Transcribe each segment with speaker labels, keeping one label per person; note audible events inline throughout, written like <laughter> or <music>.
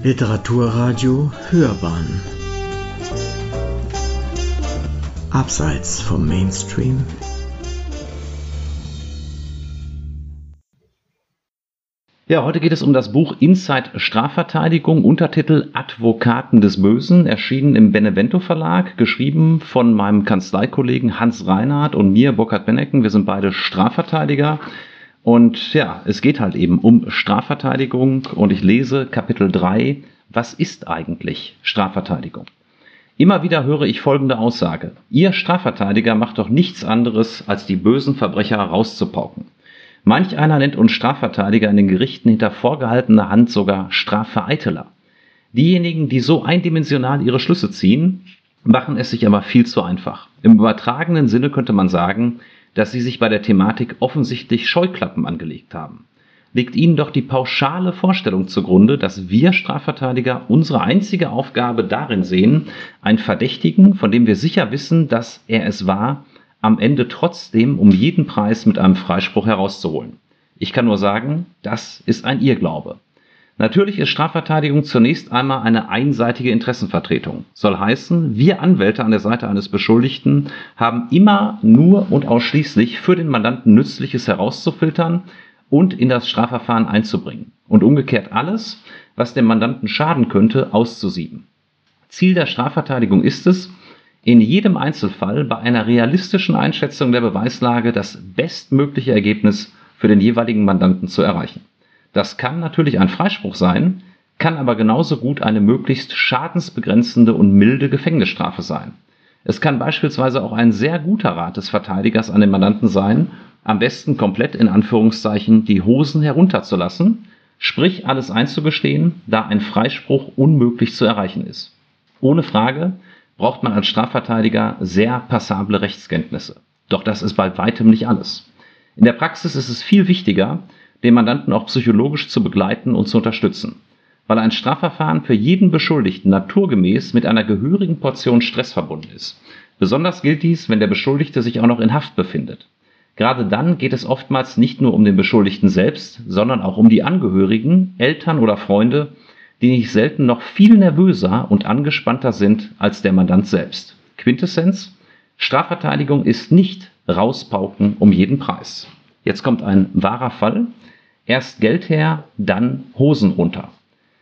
Speaker 1: Literaturradio Hörbahn Abseits vom Mainstream
Speaker 2: Ja, heute geht es um das Buch Inside Strafverteidigung, Untertitel Advokaten des Bösen, erschienen im Benevento Verlag, geschrieben von meinem Kanzleikollegen Hans Reinhardt und mir, Burkhard Bennecken. Wir sind beide Strafverteidiger. Und ja, es geht halt eben um Strafverteidigung und ich lese Kapitel 3. Was ist eigentlich Strafverteidigung? Immer wieder höre ich folgende Aussage. Ihr Strafverteidiger macht doch nichts anderes, als die bösen Verbrecher rauszupauken. Manch einer nennt uns Strafverteidiger in den Gerichten hinter vorgehaltener Hand sogar Strafvereiteler. Diejenigen, die so eindimensional ihre Schlüsse ziehen, machen es sich aber viel zu einfach. Im übertragenen Sinne könnte man sagen, dass sie sich bei der Thematik offensichtlich Scheuklappen angelegt haben. Liegt ihnen doch die pauschale Vorstellung zugrunde, dass wir Strafverteidiger unsere einzige Aufgabe darin sehen, einen Verdächtigen, von dem wir sicher wissen, dass er es war, am Ende trotzdem um jeden Preis mit einem Freispruch herauszuholen. Ich kann nur sagen, das ist ein Irrglaube. Natürlich ist Strafverteidigung zunächst einmal eine einseitige Interessenvertretung. Soll heißen, wir Anwälte an der Seite eines Beschuldigten haben immer nur und ausschließlich für den Mandanten Nützliches herauszufiltern und in das Strafverfahren einzubringen. Und umgekehrt alles, was dem Mandanten schaden könnte, auszusieben. Ziel der Strafverteidigung ist es, in jedem Einzelfall bei einer realistischen Einschätzung der Beweislage das bestmögliche Ergebnis für den jeweiligen Mandanten zu erreichen. Das kann natürlich ein Freispruch sein, kann aber genauso gut eine möglichst schadensbegrenzende und milde Gefängnisstrafe sein. Es kann beispielsweise auch ein sehr guter Rat des Verteidigers an den Mandanten sein, am besten komplett in Anführungszeichen die Hosen herunterzulassen, sprich alles einzugestehen, da ein Freispruch unmöglich zu erreichen ist. Ohne Frage braucht man als Strafverteidiger sehr passable Rechtskenntnisse. Doch das ist bei weitem nicht alles. In der Praxis ist es viel wichtiger, den Mandanten auch psychologisch zu begleiten und zu unterstützen, weil ein Strafverfahren für jeden Beschuldigten naturgemäß mit einer gehörigen Portion Stress verbunden ist. Besonders gilt dies, wenn der Beschuldigte sich auch noch in Haft befindet. Gerade dann geht es oftmals nicht nur um den Beschuldigten selbst, sondern auch um die Angehörigen, Eltern oder Freunde, die nicht selten noch viel nervöser und angespannter sind als der Mandant selbst. Quintessenz: Strafverteidigung ist nicht rauspauken um jeden Preis. Jetzt kommt ein wahrer Fall. Erst Geld her, dann Hosen runter.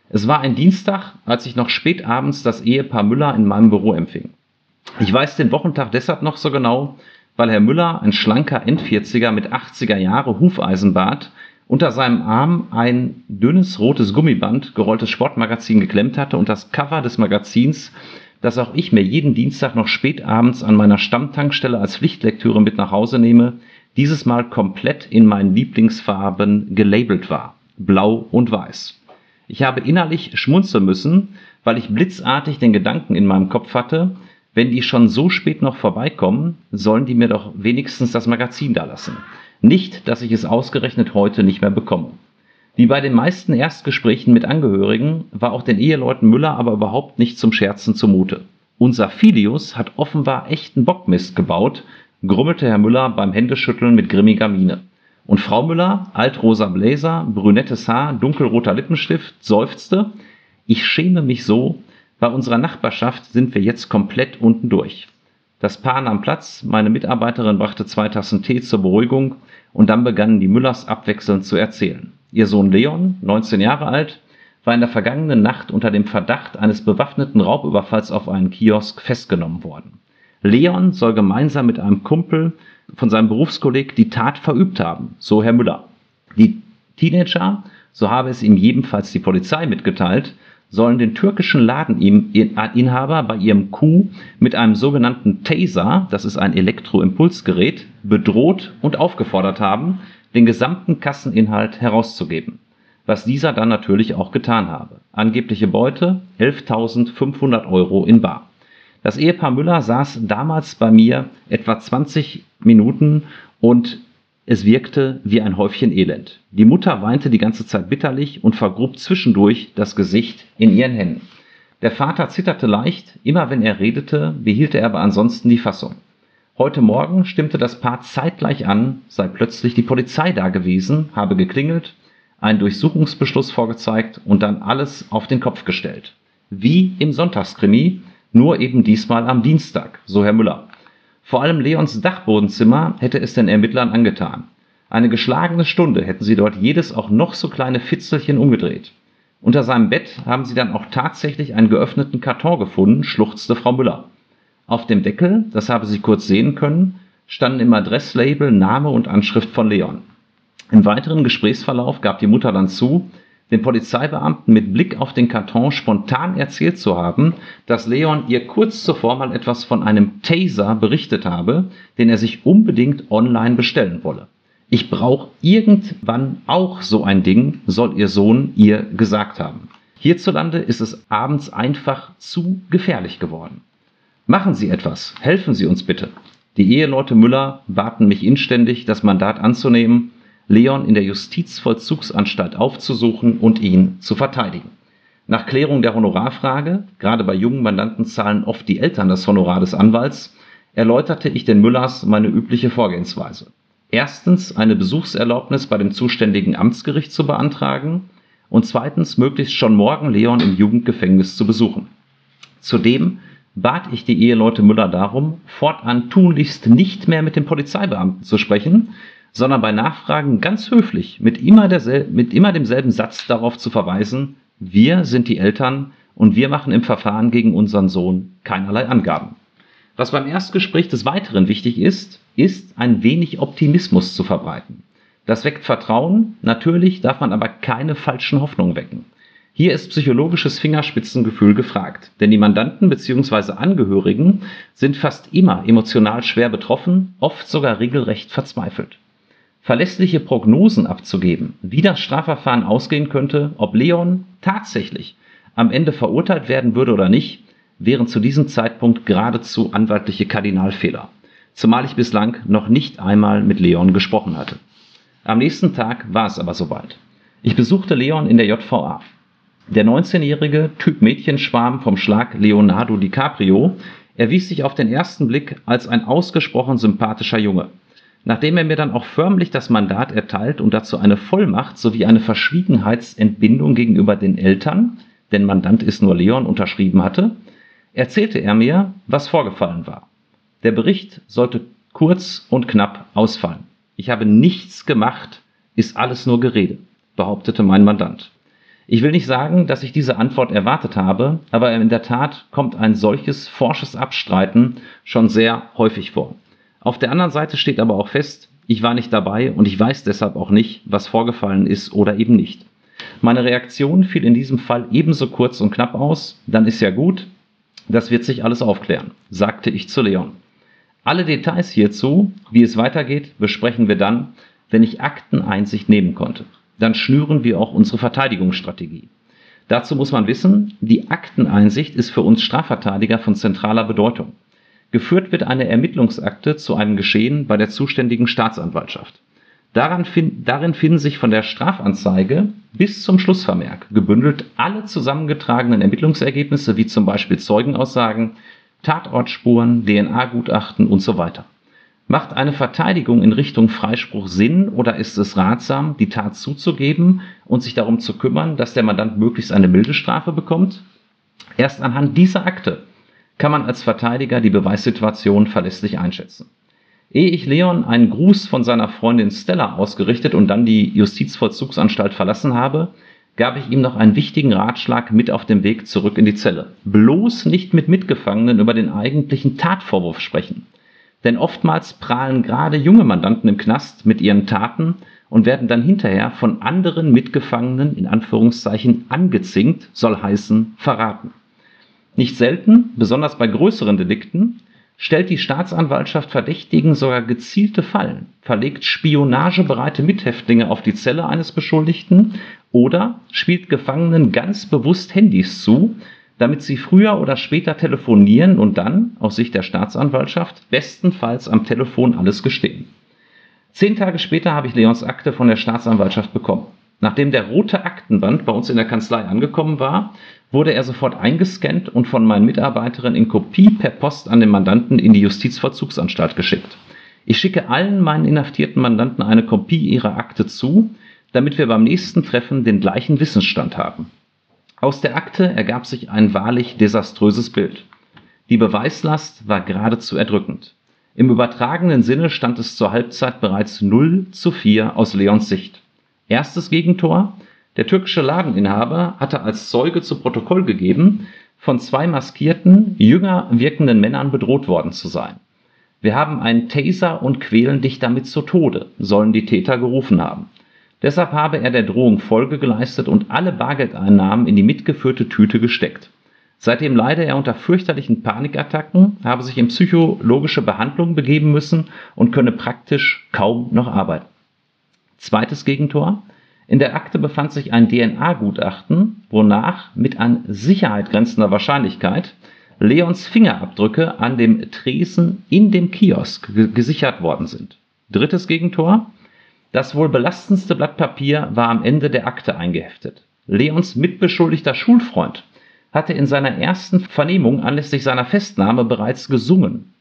Speaker 2: Es war ein Dienstag, als ich noch spät abends das Ehepaar Müller in meinem Büro empfing. Ich weiß den Wochentag deshalb noch so genau, weil Herr Müller, ein schlanker Endvierziger mit 80er Jahre Hufeisenbart, unter seinem Arm ein dünnes rotes Gummiband gerolltes Sportmagazin geklemmt hatte und das Cover des Magazins, das auch ich mir jeden Dienstag noch spät abends an meiner Stammtankstelle als Pflichtlektüre mit nach Hause nehme, dieses Mal komplett in meinen Lieblingsfarben gelabelt war. Blau und Weiß. Ich habe innerlich schmunzeln müssen, weil ich blitzartig den Gedanken in meinem Kopf hatte, wenn die schon so spät noch vorbeikommen, sollen die mir doch wenigstens das Magazin da lassen. Nicht, dass ich es ausgerechnet heute nicht mehr bekomme. Wie bei den meisten Erstgesprächen mit Angehörigen war auch den Eheleuten Müller aber überhaupt nicht zum Scherzen zumute. Unser Filius hat offenbar echten Bockmist gebaut, grummelte Herr Müller beim Händeschütteln mit grimmiger Miene. Und Frau Müller, altrosa Bläser, brünettes Haar, dunkelroter Lippenstift, seufzte, ich schäme mich so, bei unserer Nachbarschaft sind wir jetzt komplett unten durch. Das Paar nahm Platz, meine Mitarbeiterin brachte zwei Tassen Tee zur Beruhigung und dann begannen die Müllers abwechselnd zu erzählen. Ihr Sohn Leon, 19 Jahre alt, war in der vergangenen Nacht unter dem Verdacht eines bewaffneten Raubüberfalls auf einen Kiosk festgenommen worden. Leon soll gemeinsam mit einem Kumpel von seinem Berufskolleg die Tat verübt haben, so Herr Müller. Die Teenager, so habe es ihm jedenfalls die Polizei mitgeteilt, sollen den türkischen Ladeninhaber bei ihrem Coup mit einem sogenannten Taser, das ist ein Elektroimpulsgerät, bedroht und aufgefordert haben, den gesamten Kasseninhalt herauszugeben. Was dieser dann natürlich auch getan habe. Angebliche Beute 11.500 Euro in Bar. Das Ehepaar Müller saß damals bei mir etwa 20 Minuten und es wirkte wie ein Häufchen Elend. Die Mutter weinte die ganze Zeit bitterlich und vergrub zwischendurch das Gesicht in ihren Händen. Der Vater zitterte leicht, immer wenn er redete, behielt er aber ansonsten die Fassung. Heute Morgen stimmte das Paar zeitgleich an, sei plötzlich die Polizei da gewesen, habe geklingelt, einen Durchsuchungsbeschluss vorgezeigt und dann alles auf den Kopf gestellt. Wie im Sonntagskrimi, nur eben diesmal am Dienstag, so Herr Müller. Vor allem Leons Dachbodenzimmer hätte es den Ermittlern angetan. Eine geschlagene Stunde hätten sie dort jedes auch noch so kleine Fitzelchen umgedreht. Unter seinem Bett haben sie dann auch tatsächlich einen geöffneten Karton gefunden, schluchzte Frau Müller. Auf dem Deckel, das habe sie kurz sehen können, standen im Adresslabel Name und Anschrift von Leon. Im weiteren Gesprächsverlauf gab die Mutter dann zu, den Polizeibeamten mit Blick auf den Karton spontan erzählt zu haben, dass Leon ihr kurz zuvor mal etwas von einem Taser berichtet habe, den er sich unbedingt online bestellen wolle. Ich brauche irgendwann auch so ein Ding, soll ihr Sohn ihr gesagt haben. Hierzulande ist es abends einfach zu gefährlich geworden. Machen Sie etwas, helfen Sie uns bitte. Die Eheleute Müller baten mich inständig, das Mandat anzunehmen, Leon in der Justizvollzugsanstalt aufzusuchen und ihn zu verteidigen. Nach Klärung der Honorarfrage, gerade bei jungen Mandanten zahlen oft die Eltern das Honorar des Anwalts, erläuterte ich den Müllers meine übliche Vorgehensweise erstens eine Besuchserlaubnis bei dem zuständigen Amtsgericht zu beantragen und zweitens möglichst schon morgen Leon im Jugendgefängnis zu besuchen. Zudem bat ich die Eheleute Müller darum, fortan tunlichst nicht mehr mit dem Polizeibeamten zu sprechen, sondern bei Nachfragen ganz höflich mit immer, mit immer demselben Satz darauf zu verweisen, wir sind die Eltern und wir machen im Verfahren gegen unseren Sohn keinerlei Angaben. Was beim Erstgespräch des Weiteren wichtig ist, ist ein wenig Optimismus zu verbreiten. Das weckt Vertrauen, natürlich darf man aber keine falschen Hoffnungen wecken. Hier ist psychologisches Fingerspitzengefühl gefragt, denn die Mandanten bzw. Angehörigen sind fast immer emotional schwer betroffen, oft sogar regelrecht verzweifelt. Verlässliche Prognosen abzugeben, wie das Strafverfahren ausgehen könnte, ob Leon tatsächlich am Ende verurteilt werden würde oder nicht, wären zu diesem Zeitpunkt geradezu anwaltliche Kardinalfehler, zumal ich bislang noch nicht einmal mit Leon gesprochen hatte. Am nächsten Tag war es aber soweit. Ich besuchte Leon in der JVA. Der 19-jährige Typ Mädchenschwarm vom Schlag Leonardo DiCaprio erwies sich auf den ersten Blick als ein ausgesprochen sympathischer Junge. Nachdem er mir dann auch förmlich das Mandat erteilt und dazu eine Vollmacht sowie eine Verschwiegenheitsentbindung gegenüber den Eltern, denn Mandant ist nur Leon, unterschrieben hatte, erzählte er mir, was vorgefallen war. Der Bericht sollte kurz und knapp ausfallen. Ich habe nichts gemacht, ist alles nur Gerede, behauptete mein Mandant. Ich will nicht sagen, dass ich diese Antwort erwartet habe, aber in der Tat kommt ein solches forsches Abstreiten schon sehr häufig vor. Auf der anderen Seite steht aber auch fest, ich war nicht dabei und ich weiß deshalb auch nicht, was vorgefallen ist oder eben nicht. Meine Reaktion fiel in diesem Fall ebenso kurz und knapp aus, dann ist ja gut, das wird sich alles aufklären, sagte ich zu Leon. Alle Details hierzu, wie es weitergeht, besprechen wir dann, wenn ich Akteneinsicht nehmen konnte. Dann schnüren wir auch unsere Verteidigungsstrategie. Dazu muss man wissen, die Akteneinsicht ist für uns Strafverteidiger von zentraler Bedeutung. Geführt wird eine Ermittlungsakte zu einem Geschehen bei der zuständigen Staatsanwaltschaft. Darin finden sich von der Strafanzeige bis zum Schlussvermerk gebündelt alle zusammengetragenen Ermittlungsergebnisse, wie zum Beispiel Zeugenaussagen, Tatortspuren, DNA-Gutachten und so weiter. Macht eine Verteidigung in Richtung Freispruch Sinn oder ist es ratsam, die Tat zuzugeben und sich darum zu kümmern, dass der Mandant möglichst eine milde Strafe bekommt? Erst anhand dieser Akte kann man als Verteidiger die Beweissituation verlässlich einschätzen. Ehe ich Leon einen Gruß von seiner Freundin Stella ausgerichtet und dann die Justizvollzugsanstalt verlassen habe, gab ich ihm noch einen wichtigen Ratschlag mit auf dem Weg zurück in die Zelle. Bloß nicht mit Mitgefangenen über den eigentlichen Tatvorwurf sprechen. Denn oftmals prahlen gerade junge Mandanten im Knast mit ihren Taten und werden dann hinterher von anderen Mitgefangenen in Anführungszeichen angezinkt, soll heißen verraten. Nicht selten, besonders bei größeren Delikten, stellt die Staatsanwaltschaft Verdächtigen sogar gezielte Fallen, verlegt spionagebereite Mithäftlinge auf die Zelle eines Beschuldigten oder spielt Gefangenen ganz bewusst Handys zu, damit sie früher oder später telefonieren und dann, aus Sicht der Staatsanwaltschaft, bestenfalls am Telefon alles gestehen. Zehn Tage später habe ich Leons Akte von der Staatsanwaltschaft bekommen. Nachdem der rote Aktenband bei uns in der Kanzlei angekommen war, wurde er sofort eingescannt und von meinen Mitarbeiterinnen in Kopie per Post an den Mandanten in die Justizvollzugsanstalt geschickt. Ich schicke allen meinen inhaftierten Mandanten eine Kopie ihrer Akte zu, damit wir beim nächsten Treffen den gleichen Wissensstand haben. Aus der Akte ergab sich ein wahrlich desaströses Bild. Die Beweislast war geradezu erdrückend. Im übertragenen Sinne stand es zur Halbzeit bereits 0 zu 4 aus Leons Sicht. Erstes Gegentor. Der türkische Ladeninhaber hatte als Zeuge zu Protokoll gegeben, von zwei maskierten, jünger wirkenden Männern bedroht worden zu sein. Wir haben einen Taser und quälen dich damit zu Tode, sollen die Täter gerufen haben. Deshalb habe er der Drohung Folge geleistet und alle Bargeldeinnahmen in die mitgeführte Tüte gesteckt. Seitdem leide er unter fürchterlichen Panikattacken, habe sich in psychologische Behandlung begeben müssen und könne praktisch kaum noch arbeiten. Zweites Gegentor. In der Akte befand sich ein DNA-Gutachten, wonach mit an Sicherheit grenzender Wahrscheinlichkeit Leons Fingerabdrücke an dem Tresen in dem Kiosk gesichert worden sind. Drittes Gegentor. Das wohl belastendste Blatt Papier war am Ende der Akte eingeheftet. Leons mitbeschuldigter Schulfreund hatte in seiner ersten Vernehmung anlässlich seiner Festnahme bereits gesungen.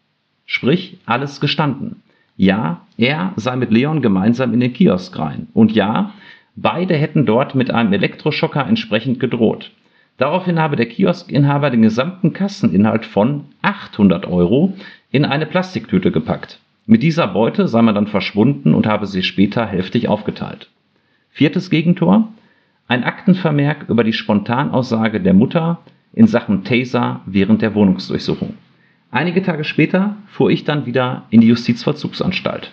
Speaker 2: Sprich, alles gestanden. Ja, er sei mit Leon gemeinsam in den Kiosk rein. Und ja, beide hätten dort mit einem Elektroschocker entsprechend gedroht. Daraufhin habe der Kioskinhaber den gesamten Kasseninhalt von 800 Euro in eine Plastiktüte gepackt. Mit dieser Beute sei man dann verschwunden und habe sie später hälftig aufgeteilt. Viertes Gegentor. Ein Aktenvermerk über die Spontanaussage der Mutter in Sachen Taser während der Wohnungsdurchsuchung. Einige Tage später fuhr ich dann wieder in die Justizvollzugsanstalt.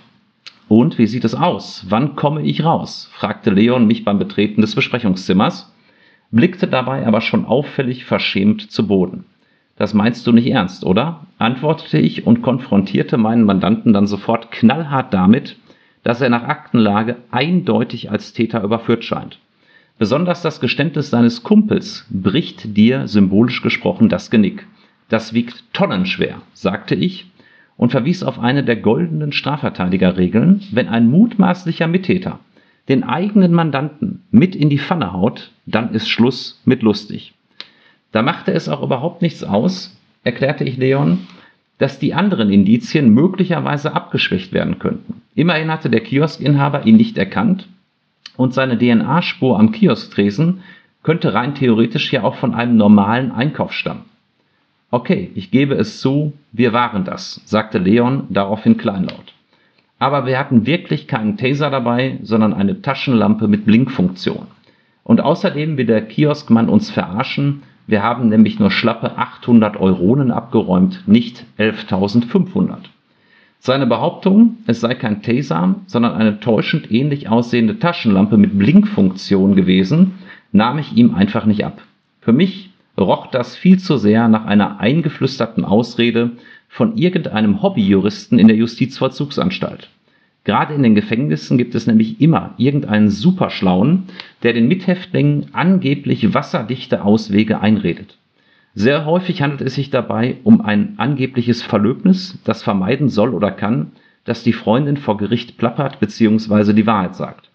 Speaker 2: Und wie sieht es aus? Wann komme ich raus? fragte Leon mich beim Betreten des Besprechungszimmers, blickte dabei aber schon auffällig verschämt zu Boden. Das meinst du nicht ernst, oder? antwortete ich und konfrontierte meinen Mandanten dann sofort knallhart damit, dass er nach Aktenlage eindeutig als Täter überführt scheint. Besonders das Geständnis seines Kumpels bricht dir, symbolisch gesprochen, das Genick. Das wiegt tonnenschwer, sagte ich und verwies auf eine der goldenen Strafverteidigerregeln, wenn ein mutmaßlicher Mittäter den eigenen Mandanten mit in die Pfanne haut, dann ist Schluss mit lustig. Da machte es auch überhaupt nichts aus, erklärte ich Leon, dass die anderen Indizien möglicherweise abgeschwächt werden könnten. Immerhin hatte der Kioskinhaber ihn nicht erkannt und seine DNA-Spur am Kiosktresen könnte rein theoretisch ja auch von einem normalen Einkauf stammen. Okay, ich gebe es zu, wir waren das, sagte Leon daraufhin kleinlaut. Aber wir hatten wirklich keinen Taser dabei, sondern eine Taschenlampe mit Blinkfunktion. Und außerdem will der Kioskmann uns verarschen, wir haben nämlich nur schlappe 800 Euronen abgeräumt, nicht 11.500. Seine Behauptung, es sei kein Taser, sondern eine täuschend ähnlich aussehende Taschenlampe mit Blinkfunktion gewesen, nahm ich ihm einfach nicht ab. Für mich roch das viel zu sehr nach einer eingeflüsterten Ausrede von irgendeinem Hobbyjuristen in der Justizvollzugsanstalt. Gerade in den Gefängnissen gibt es nämlich immer irgendeinen Superschlauen, der den Mithäftlingen angeblich wasserdichte Auswege einredet. Sehr häufig handelt es sich dabei um ein angebliches Verlöbnis, das vermeiden soll oder kann, dass die Freundin vor Gericht plappert bzw. die Wahrheit sagt.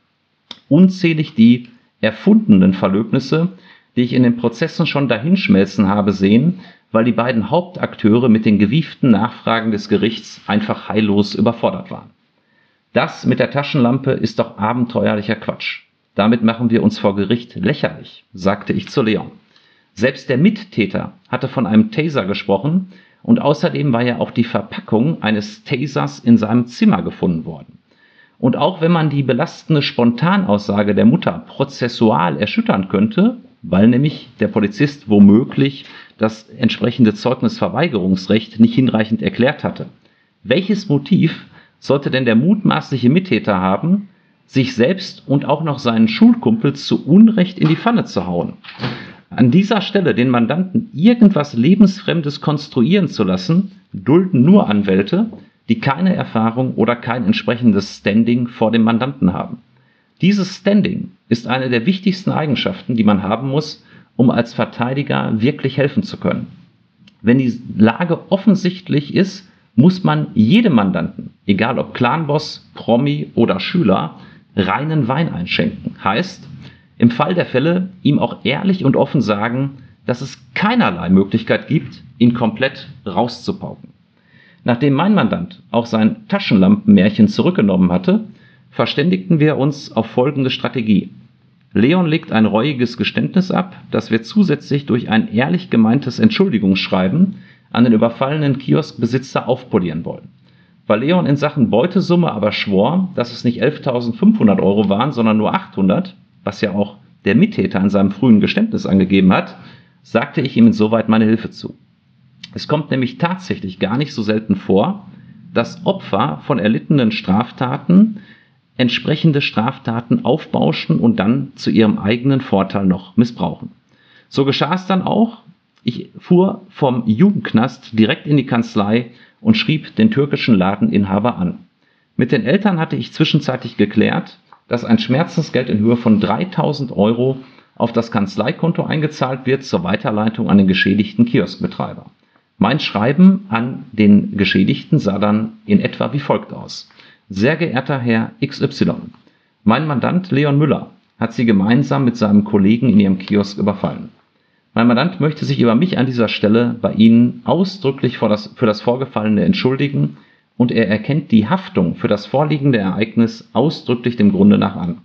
Speaker 2: Unzählig die erfundenen Verlöbnisse, die ich in den Prozessen schon dahinschmelzen habe sehen, weil die beiden Hauptakteure mit den gewieften Nachfragen des Gerichts einfach heillos überfordert waren. Das mit der Taschenlampe ist doch abenteuerlicher Quatsch. Damit machen wir uns vor Gericht lächerlich, sagte ich zu Leon. Selbst der Mittäter hatte von einem Taser gesprochen und außerdem war ja auch die Verpackung eines Tasers in seinem Zimmer gefunden worden. Und auch wenn man die belastende Spontanaussage der Mutter prozessual erschüttern könnte, weil nämlich der Polizist womöglich das entsprechende Zeugnisverweigerungsrecht nicht hinreichend erklärt hatte. Welches Motiv sollte denn der mutmaßliche Mittäter haben, sich selbst und auch noch seinen Schulkumpel zu Unrecht in die Pfanne zu hauen? An dieser Stelle den Mandanten irgendwas Lebensfremdes konstruieren zu lassen, dulden nur Anwälte, die keine Erfahrung oder kein entsprechendes Standing vor dem Mandanten haben. Dieses Standing ist eine der wichtigsten Eigenschaften, die man haben muss, um als Verteidiger wirklich helfen zu können. Wenn die Lage offensichtlich ist, muss man jedem Mandanten, egal ob Clanboss, Promi oder Schüler, reinen Wein einschenken. Heißt, im Fall der Fälle ihm auch ehrlich und offen sagen, dass es keinerlei Möglichkeit gibt, ihn komplett rauszupauken. Nachdem mein Mandant auch sein Taschenlampenmärchen zurückgenommen hatte, verständigten wir uns auf folgende Strategie. Leon legt ein reuiges Geständnis ab, das wir zusätzlich durch ein ehrlich gemeintes Entschuldigungsschreiben an den überfallenen Kioskbesitzer aufpolieren wollen. Weil Leon in Sachen Beutesumme aber schwor, dass es nicht 11.500 Euro waren, sondern nur 800, was ja auch der Mittäter in seinem frühen Geständnis angegeben hat, sagte ich ihm insoweit meine Hilfe zu. Es kommt nämlich tatsächlich gar nicht so selten vor, dass Opfer von erlittenen Straftaten entsprechende Straftaten aufbauschen und dann zu ihrem eigenen Vorteil noch missbrauchen. So geschah es dann auch. Ich fuhr vom Jugendknast direkt in die Kanzlei und schrieb den türkischen Ladeninhaber an. Mit den Eltern hatte ich zwischenzeitlich geklärt, dass ein Schmerzensgeld in Höhe von 3000 Euro auf das Kanzleikonto eingezahlt wird zur Weiterleitung an den geschädigten Kioskbetreiber. Mein Schreiben an den Geschädigten sah dann in etwa wie folgt aus. Sehr geehrter Herr XY, mein Mandant Leon Müller hat Sie gemeinsam mit seinem Kollegen in Ihrem Kiosk überfallen. Mein Mandant möchte sich über mich an dieser Stelle bei Ihnen ausdrücklich für das, für das Vorgefallene entschuldigen und er erkennt die Haftung für das vorliegende Ereignis ausdrücklich dem Grunde nach an.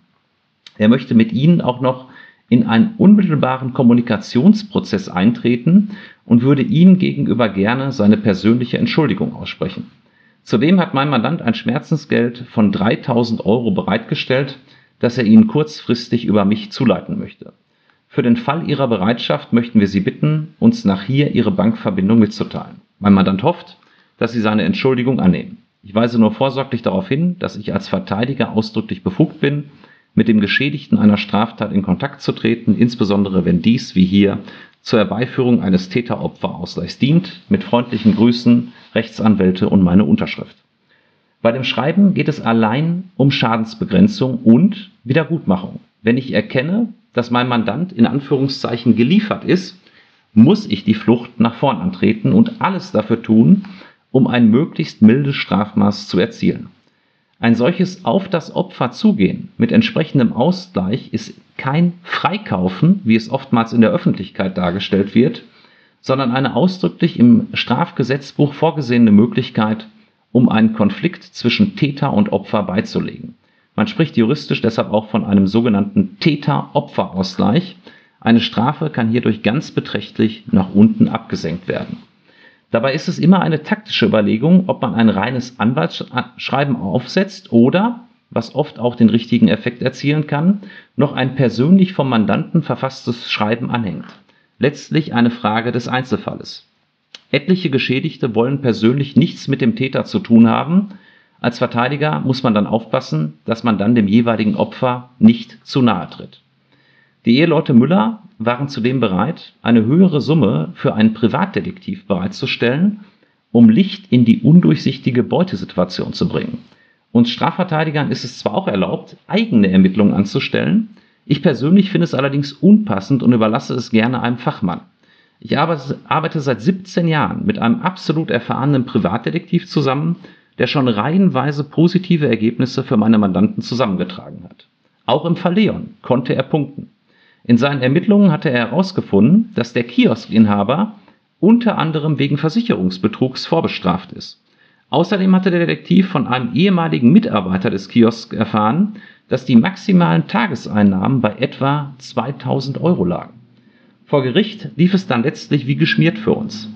Speaker 2: Er möchte mit Ihnen auch noch in einen unmittelbaren Kommunikationsprozess eintreten und würde Ihnen gegenüber gerne seine persönliche Entschuldigung aussprechen. Zudem hat mein Mandant ein Schmerzensgeld von 3000 Euro bereitgestellt, das er Ihnen kurzfristig über mich zuleiten möchte. Für den Fall Ihrer Bereitschaft möchten wir Sie bitten, uns nach hier Ihre Bankverbindung mitzuteilen. Mein Mandant hofft, dass Sie seine Entschuldigung annehmen. Ich weise nur vorsorglich darauf hin, dass ich als Verteidiger ausdrücklich befugt bin, mit dem Geschädigten einer Straftat in Kontakt zu treten, insbesondere wenn dies, wie hier, zur Herbeiführung eines Täter-Opfer-Ausgleichs dient. Mit freundlichen Grüßen, Rechtsanwälte und meine Unterschrift. Bei dem Schreiben geht es allein um Schadensbegrenzung und Wiedergutmachung. Wenn ich erkenne, dass mein Mandant in Anführungszeichen geliefert ist, muss ich die Flucht nach vorn antreten und alles dafür tun, um ein möglichst mildes Strafmaß zu erzielen. Ein solches auf das Opfer zugehen mit entsprechendem Ausgleich ist kein Freikaufen, wie es oftmals in der Öffentlichkeit dargestellt wird, sondern eine ausdrücklich im Strafgesetzbuch vorgesehene Möglichkeit, um einen Konflikt zwischen Täter und Opfer beizulegen. Man spricht juristisch deshalb auch von einem sogenannten Täter-Opfer-Ausgleich. Eine Strafe kann hierdurch ganz beträchtlich nach unten abgesenkt werden. Dabei ist es immer eine taktische Überlegung, ob man ein reines Anwaltsschreiben aufsetzt oder, was oft auch den richtigen Effekt erzielen kann, noch ein persönlich vom Mandanten verfasstes Schreiben anhängt. Letztlich eine Frage des Einzelfalles. Etliche Geschädigte wollen persönlich nichts mit dem Täter zu tun haben. Als Verteidiger muss man dann aufpassen, dass man dann dem jeweiligen Opfer nicht zu nahe tritt. Die Eheleute Müller waren zudem bereit, eine höhere Summe für einen Privatdetektiv bereitzustellen, um Licht in die undurchsichtige Beutesituation zu bringen. Uns Strafverteidigern ist es zwar auch erlaubt, eigene Ermittlungen anzustellen, ich persönlich finde es allerdings unpassend und überlasse es gerne einem Fachmann. Ich arbeite seit 17 Jahren mit einem absolut erfahrenen Privatdetektiv zusammen, der schon reihenweise positive Ergebnisse für meine Mandanten zusammengetragen hat. Auch im Fall konnte er punkten. In seinen Ermittlungen hatte er herausgefunden, dass der Kioskinhaber unter anderem wegen Versicherungsbetrugs vorbestraft ist. Außerdem hatte der Detektiv von einem ehemaligen Mitarbeiter des Kiosks erfahren, dass die maximalen Tageseinnahmen bei etwa 2000 Euro lagen. Vor Gericht lief es dann letztlich wie geschmiert für uns.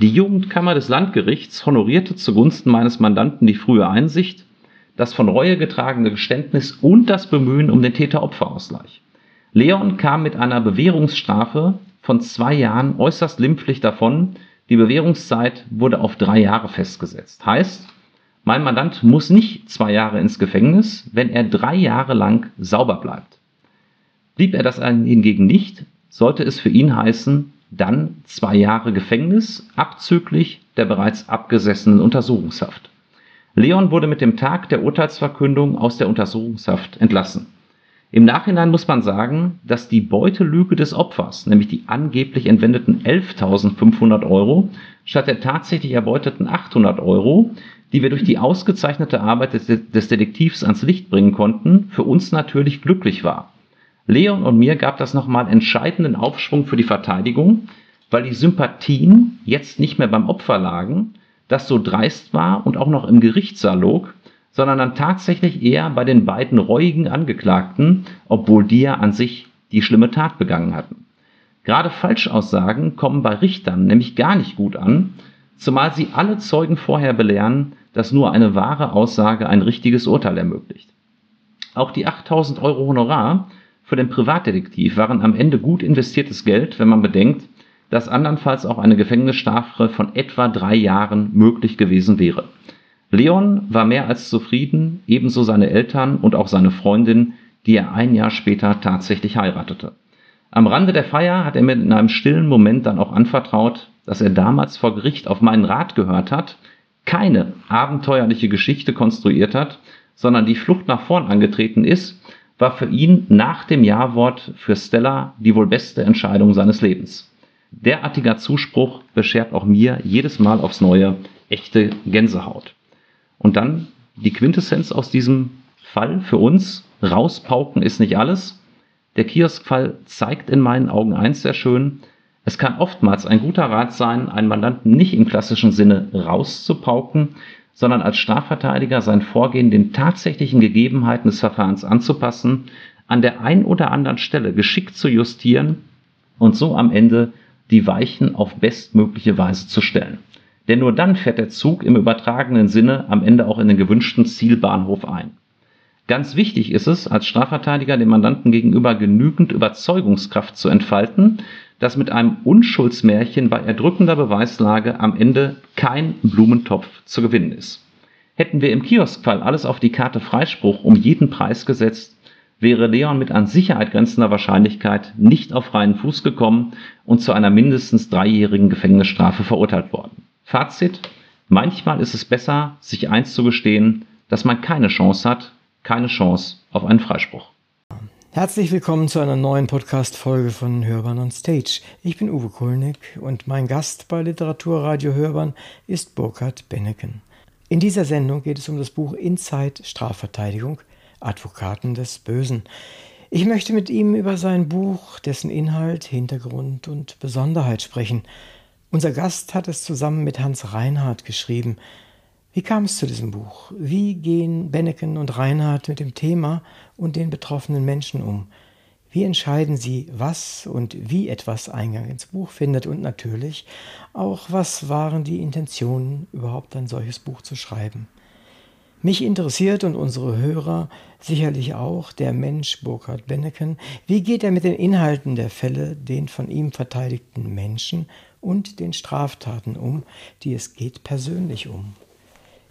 Speaker 2: Die Jugendkammer des Landgerichts honorierte zugunsten meines Mandanten die frühe Einsicht, das von Reue getragene Geständnis und das Bemühen um den Täter-Opfer-Ausgleich. Leon kam mit einer Bewährungsstrafe von zwei Jahren äußerst glimpflich davon. Die Bewährungszeit wurde auf drei Jahre festgesetzt. Heißt, mein Mandant muss nicht zwei Jahre ins Gefängnis, wenn er drei Jahre lang sauber bleibt. Blieb er das hingegen nicht, sollte es für ihn heißen, dann zwei Jahre Gefängnis abzüglich der bereits abgesessenen Untersuchungshaft. Leon wurde mit dem Tag der Urteilsverkündung aus der Untersuchungshaft entlassen. Im Nachhinein muss man sagen, dass die Beutelüge des Opfers, nämlich die angeblich entwendeten 11.500 Euro, statt der tatsächlich erbeuteten 800 Euro, die wir durch die ausgezeichnete Arbeit des, des Detektivs ans Licht bringen konnten, für uns natürlich glücklich war. Leon und mir gab das nochmal entscheidenden Aufschwung für die Verteidigung, weil die Sympathien jetzt nicht mehr beim Opfer lagen, das so dreist war und auch noch im Gerichtssaal log, sondern dann tatsächlich eher bei den beiden reuigen Angeklagten, obwohl die ja an sich die schlimme Tat begangen hatten. Gerade Falschaussagen kommen bei Richtern nämlich gar nicht gut an, zumal sie alle Zeugen vorher belehren, dass nur eine wahre Aussage ein richtiges Urteil ermöglicht. Auch die 8000 Euro Honorar für den Privatdetektiv waren am Ende gut investiertes Geld, wenn man bedenkt, dass andernfalls auch eine Gefängnisstrafe von etwa drei Jahren möglich gewesen wäre. Leon war mehr als zufrieden, ebenso seine Eltern und auch seine Freundin, die er ein Jahr später tatsächlich heiratete. Am Rande der Feier hat er mir in einem stillen Moment dann auch anvertraut, dass er damals vor Gericht auf meinen Rat gehört hat, keine abenteuerliche Geschichte konstruiert hat, sondern die Flucht nach vorn angetreten ist, war für ihn nach dem Ja-Wort für Stella die wohl beste Entscheidung seines Lebens. Derartiger Zuspruch beschert auch mir jedes Mal aufs Neue echte Gänsehaut. Und dann die Quintessenz aus diesem Fall für uns, rauspauken ist nicht alles. Der Kioskfall zeigt in meinen Augen eins sehr schön, es kann oftmals ein guter Rat sein, einen Mandanten nicht im klassischen Sinne rauszupauken, sondern als Strafverteidiger sein Vorgehen den tatsächlichen Gegebenheiten des Verfahrens anzupassen, an der ein oder anderen Stelle geschickt zu justieren und so am Ende die Weichen auf bestmögliche Weise zu stellen. Denn nur dann fährt der Zug im übertragenen Sinne am Ende auch in den gewünschten Zielbahnhof ein. Ganz wichtig ist es, als Strafverteidiger dem Mandanten gegenüber genügend Überzeugungskraft zu entfalten, dass mit einem Unschuldsmärchen bei erdrückender Beweislage am Ende kein Blumentopf zu gewinnen ist. Hätten wir im Kioskfall alles auf die Karte Freispruch um jeden Preis gesetzt, wäre Leon mit an Sicherheit grenzender Wahrscheinlichkeit nicht auf freien Fuß gekommen und zu einer mindestens dreijährigen Gefängnisstrafe verurteilt worden. Fazit, manchmal ist es besser, sich einzugestehen, dass man keine Chance hat, keine Chance auf einen Freispruch.
Speaker 3: Herzlich willkommen zu einer neuen Podcast-Folge von Hörbahn on Stage. Ich bin Uwe Kulnig und mein Gast bei Literaturradio Hörbahn ist Burkhard Benneken. In dieser Sendung geht es um das Buch Inside Strafverteidigung, Advokaten des Bösen. Ich möchte mit ihm über sein Buch, dessen Inhalt, Hintergrund und Besonderheit sprechen. Unser Gast hat es zusammen mit Hans Reinhardt geschrieben. Wie kam es zu diesem Buch? Wie gehen Benneken und Reinhardt mit dem Thema und den betroffenen Menschen um? Wie entscheiden sie, was und wie etwas Eingang ins Buch findet? Und natürlich auch, was waren die Intentionen, überhaupt ein solches Buch zu schreiben? Mich interessiert und unsere Hörer sicherlich auch der Mensch Burkhard Benneken. Wie geht er mit den Inhalten der Fälle, den von ihm verteidigten Menschen und den Straftaten um, die es geht persönlich um?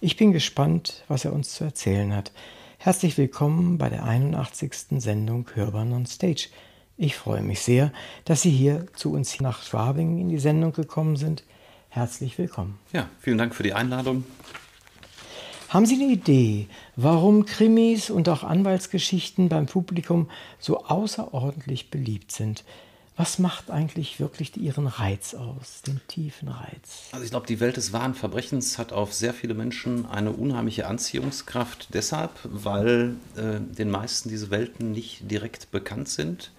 Speaker 3: Ich bin gespannt, was er uns zu erzählen hat. Herzlich willkommen bei der 81. Sendung Hörbahn on Stage. Ich freue mich sehr, dass Sie hier zu uns nach Schwabing in die Sendung gekommen sind. Herzlich willkommen.
Speaker 2: Ja, vielen Dank für die Einladung.
Speaker 3: Haben Sie eine Idee, warum Krimis und auch Anwaltsgeschichten beim Publikum so außerordentlich beliebt sind? Was macht eigentlich wirklich ihren Reiz aus, den tiefen Reiz?
Speaker 2: Also ich glaube, die Welt des wahren Verbrechens hat auf sehr viele Menschen eine unheimliche Anziehungskraft. Deshalb, weil äh, den meisten diese Welten nicht direkt bekannt sind.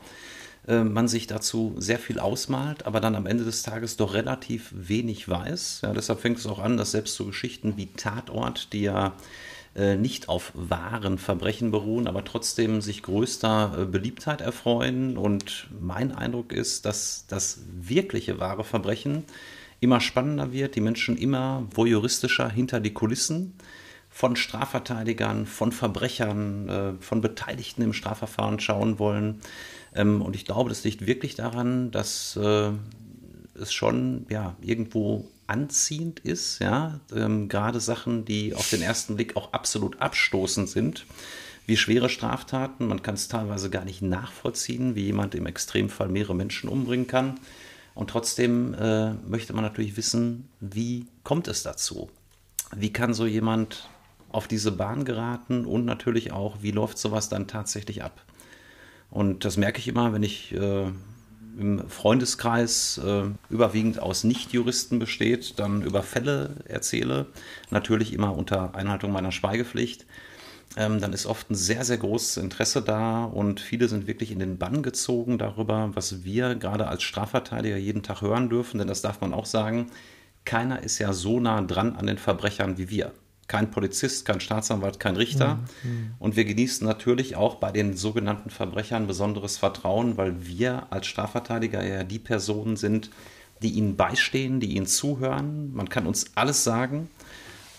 Speaker 2: Äh, man sich dazu sehr viel ausmalt, aber dann am Ende des Tages doch relativ wenig weiß. Ja, deshalb fängt es auch an, dass selbst so Geschichten wie Tatort, die ja nicht auf wahren Verbrechen beruhen, aber trotzdem sich größter äh, Beliebtheit erfreuen. Und mein Eindruck ist, dass das wirkliche wahre Verbrechen immer spannender wird, die Menschen immer voyeuristischer hinter die Kulissen von Strafverteidigern, von Verbrechern, äh, von Beteiligten im Strafverfahren schauen wollen. Ähm, und ich glaube, das liegt wirklich daran, dass es schon ja, irgendwo anziehend ist, ja, ähm, gerade Sachen, die auf den ersten Blick auch absolut abstoßend sind, wie schwere Straftaten. Man kann es teilweise gar nicht nachvollziehen, wie jemand im Extremfall mehrere Menschen umbringen kann. Und trotzdem äh, möchte man natürlich wissen, wie kommt es dazu? Wie kann so jemand auf diese Bahn geraten und natürlich auch, wie läuft sowas dann tatsächlich ab? Und das merke ich immer, wenn ich äh, im Freundeskreis äh, überwiegend aus Nichtjuristen besteht, dann über Fälle erzähle, natürlich immer unter Einhaltung meiner Schweigepflicht, ähm, dann ist oft ein sehr, sehr großes Interesse da und viele sind wirklich in den Bann gezogen darüber, was wir gerade als Strafverteidiger jeden Tag hören dürfen, denn das darf man auch sagen, keiner ist ja so nah dran an den Verbrechern wie wir. Kein Polizist, kein Staatsanwalt, kein Richter. Mhm. Und wir genießen natürlich auch bei den sogenannten Verbrechern besonderes Vertrauen, weil wir als Strafverteidiger ja die Personen sind, die ihnen beistehen, die ihnen zuhören. Man kann uns alles sagen.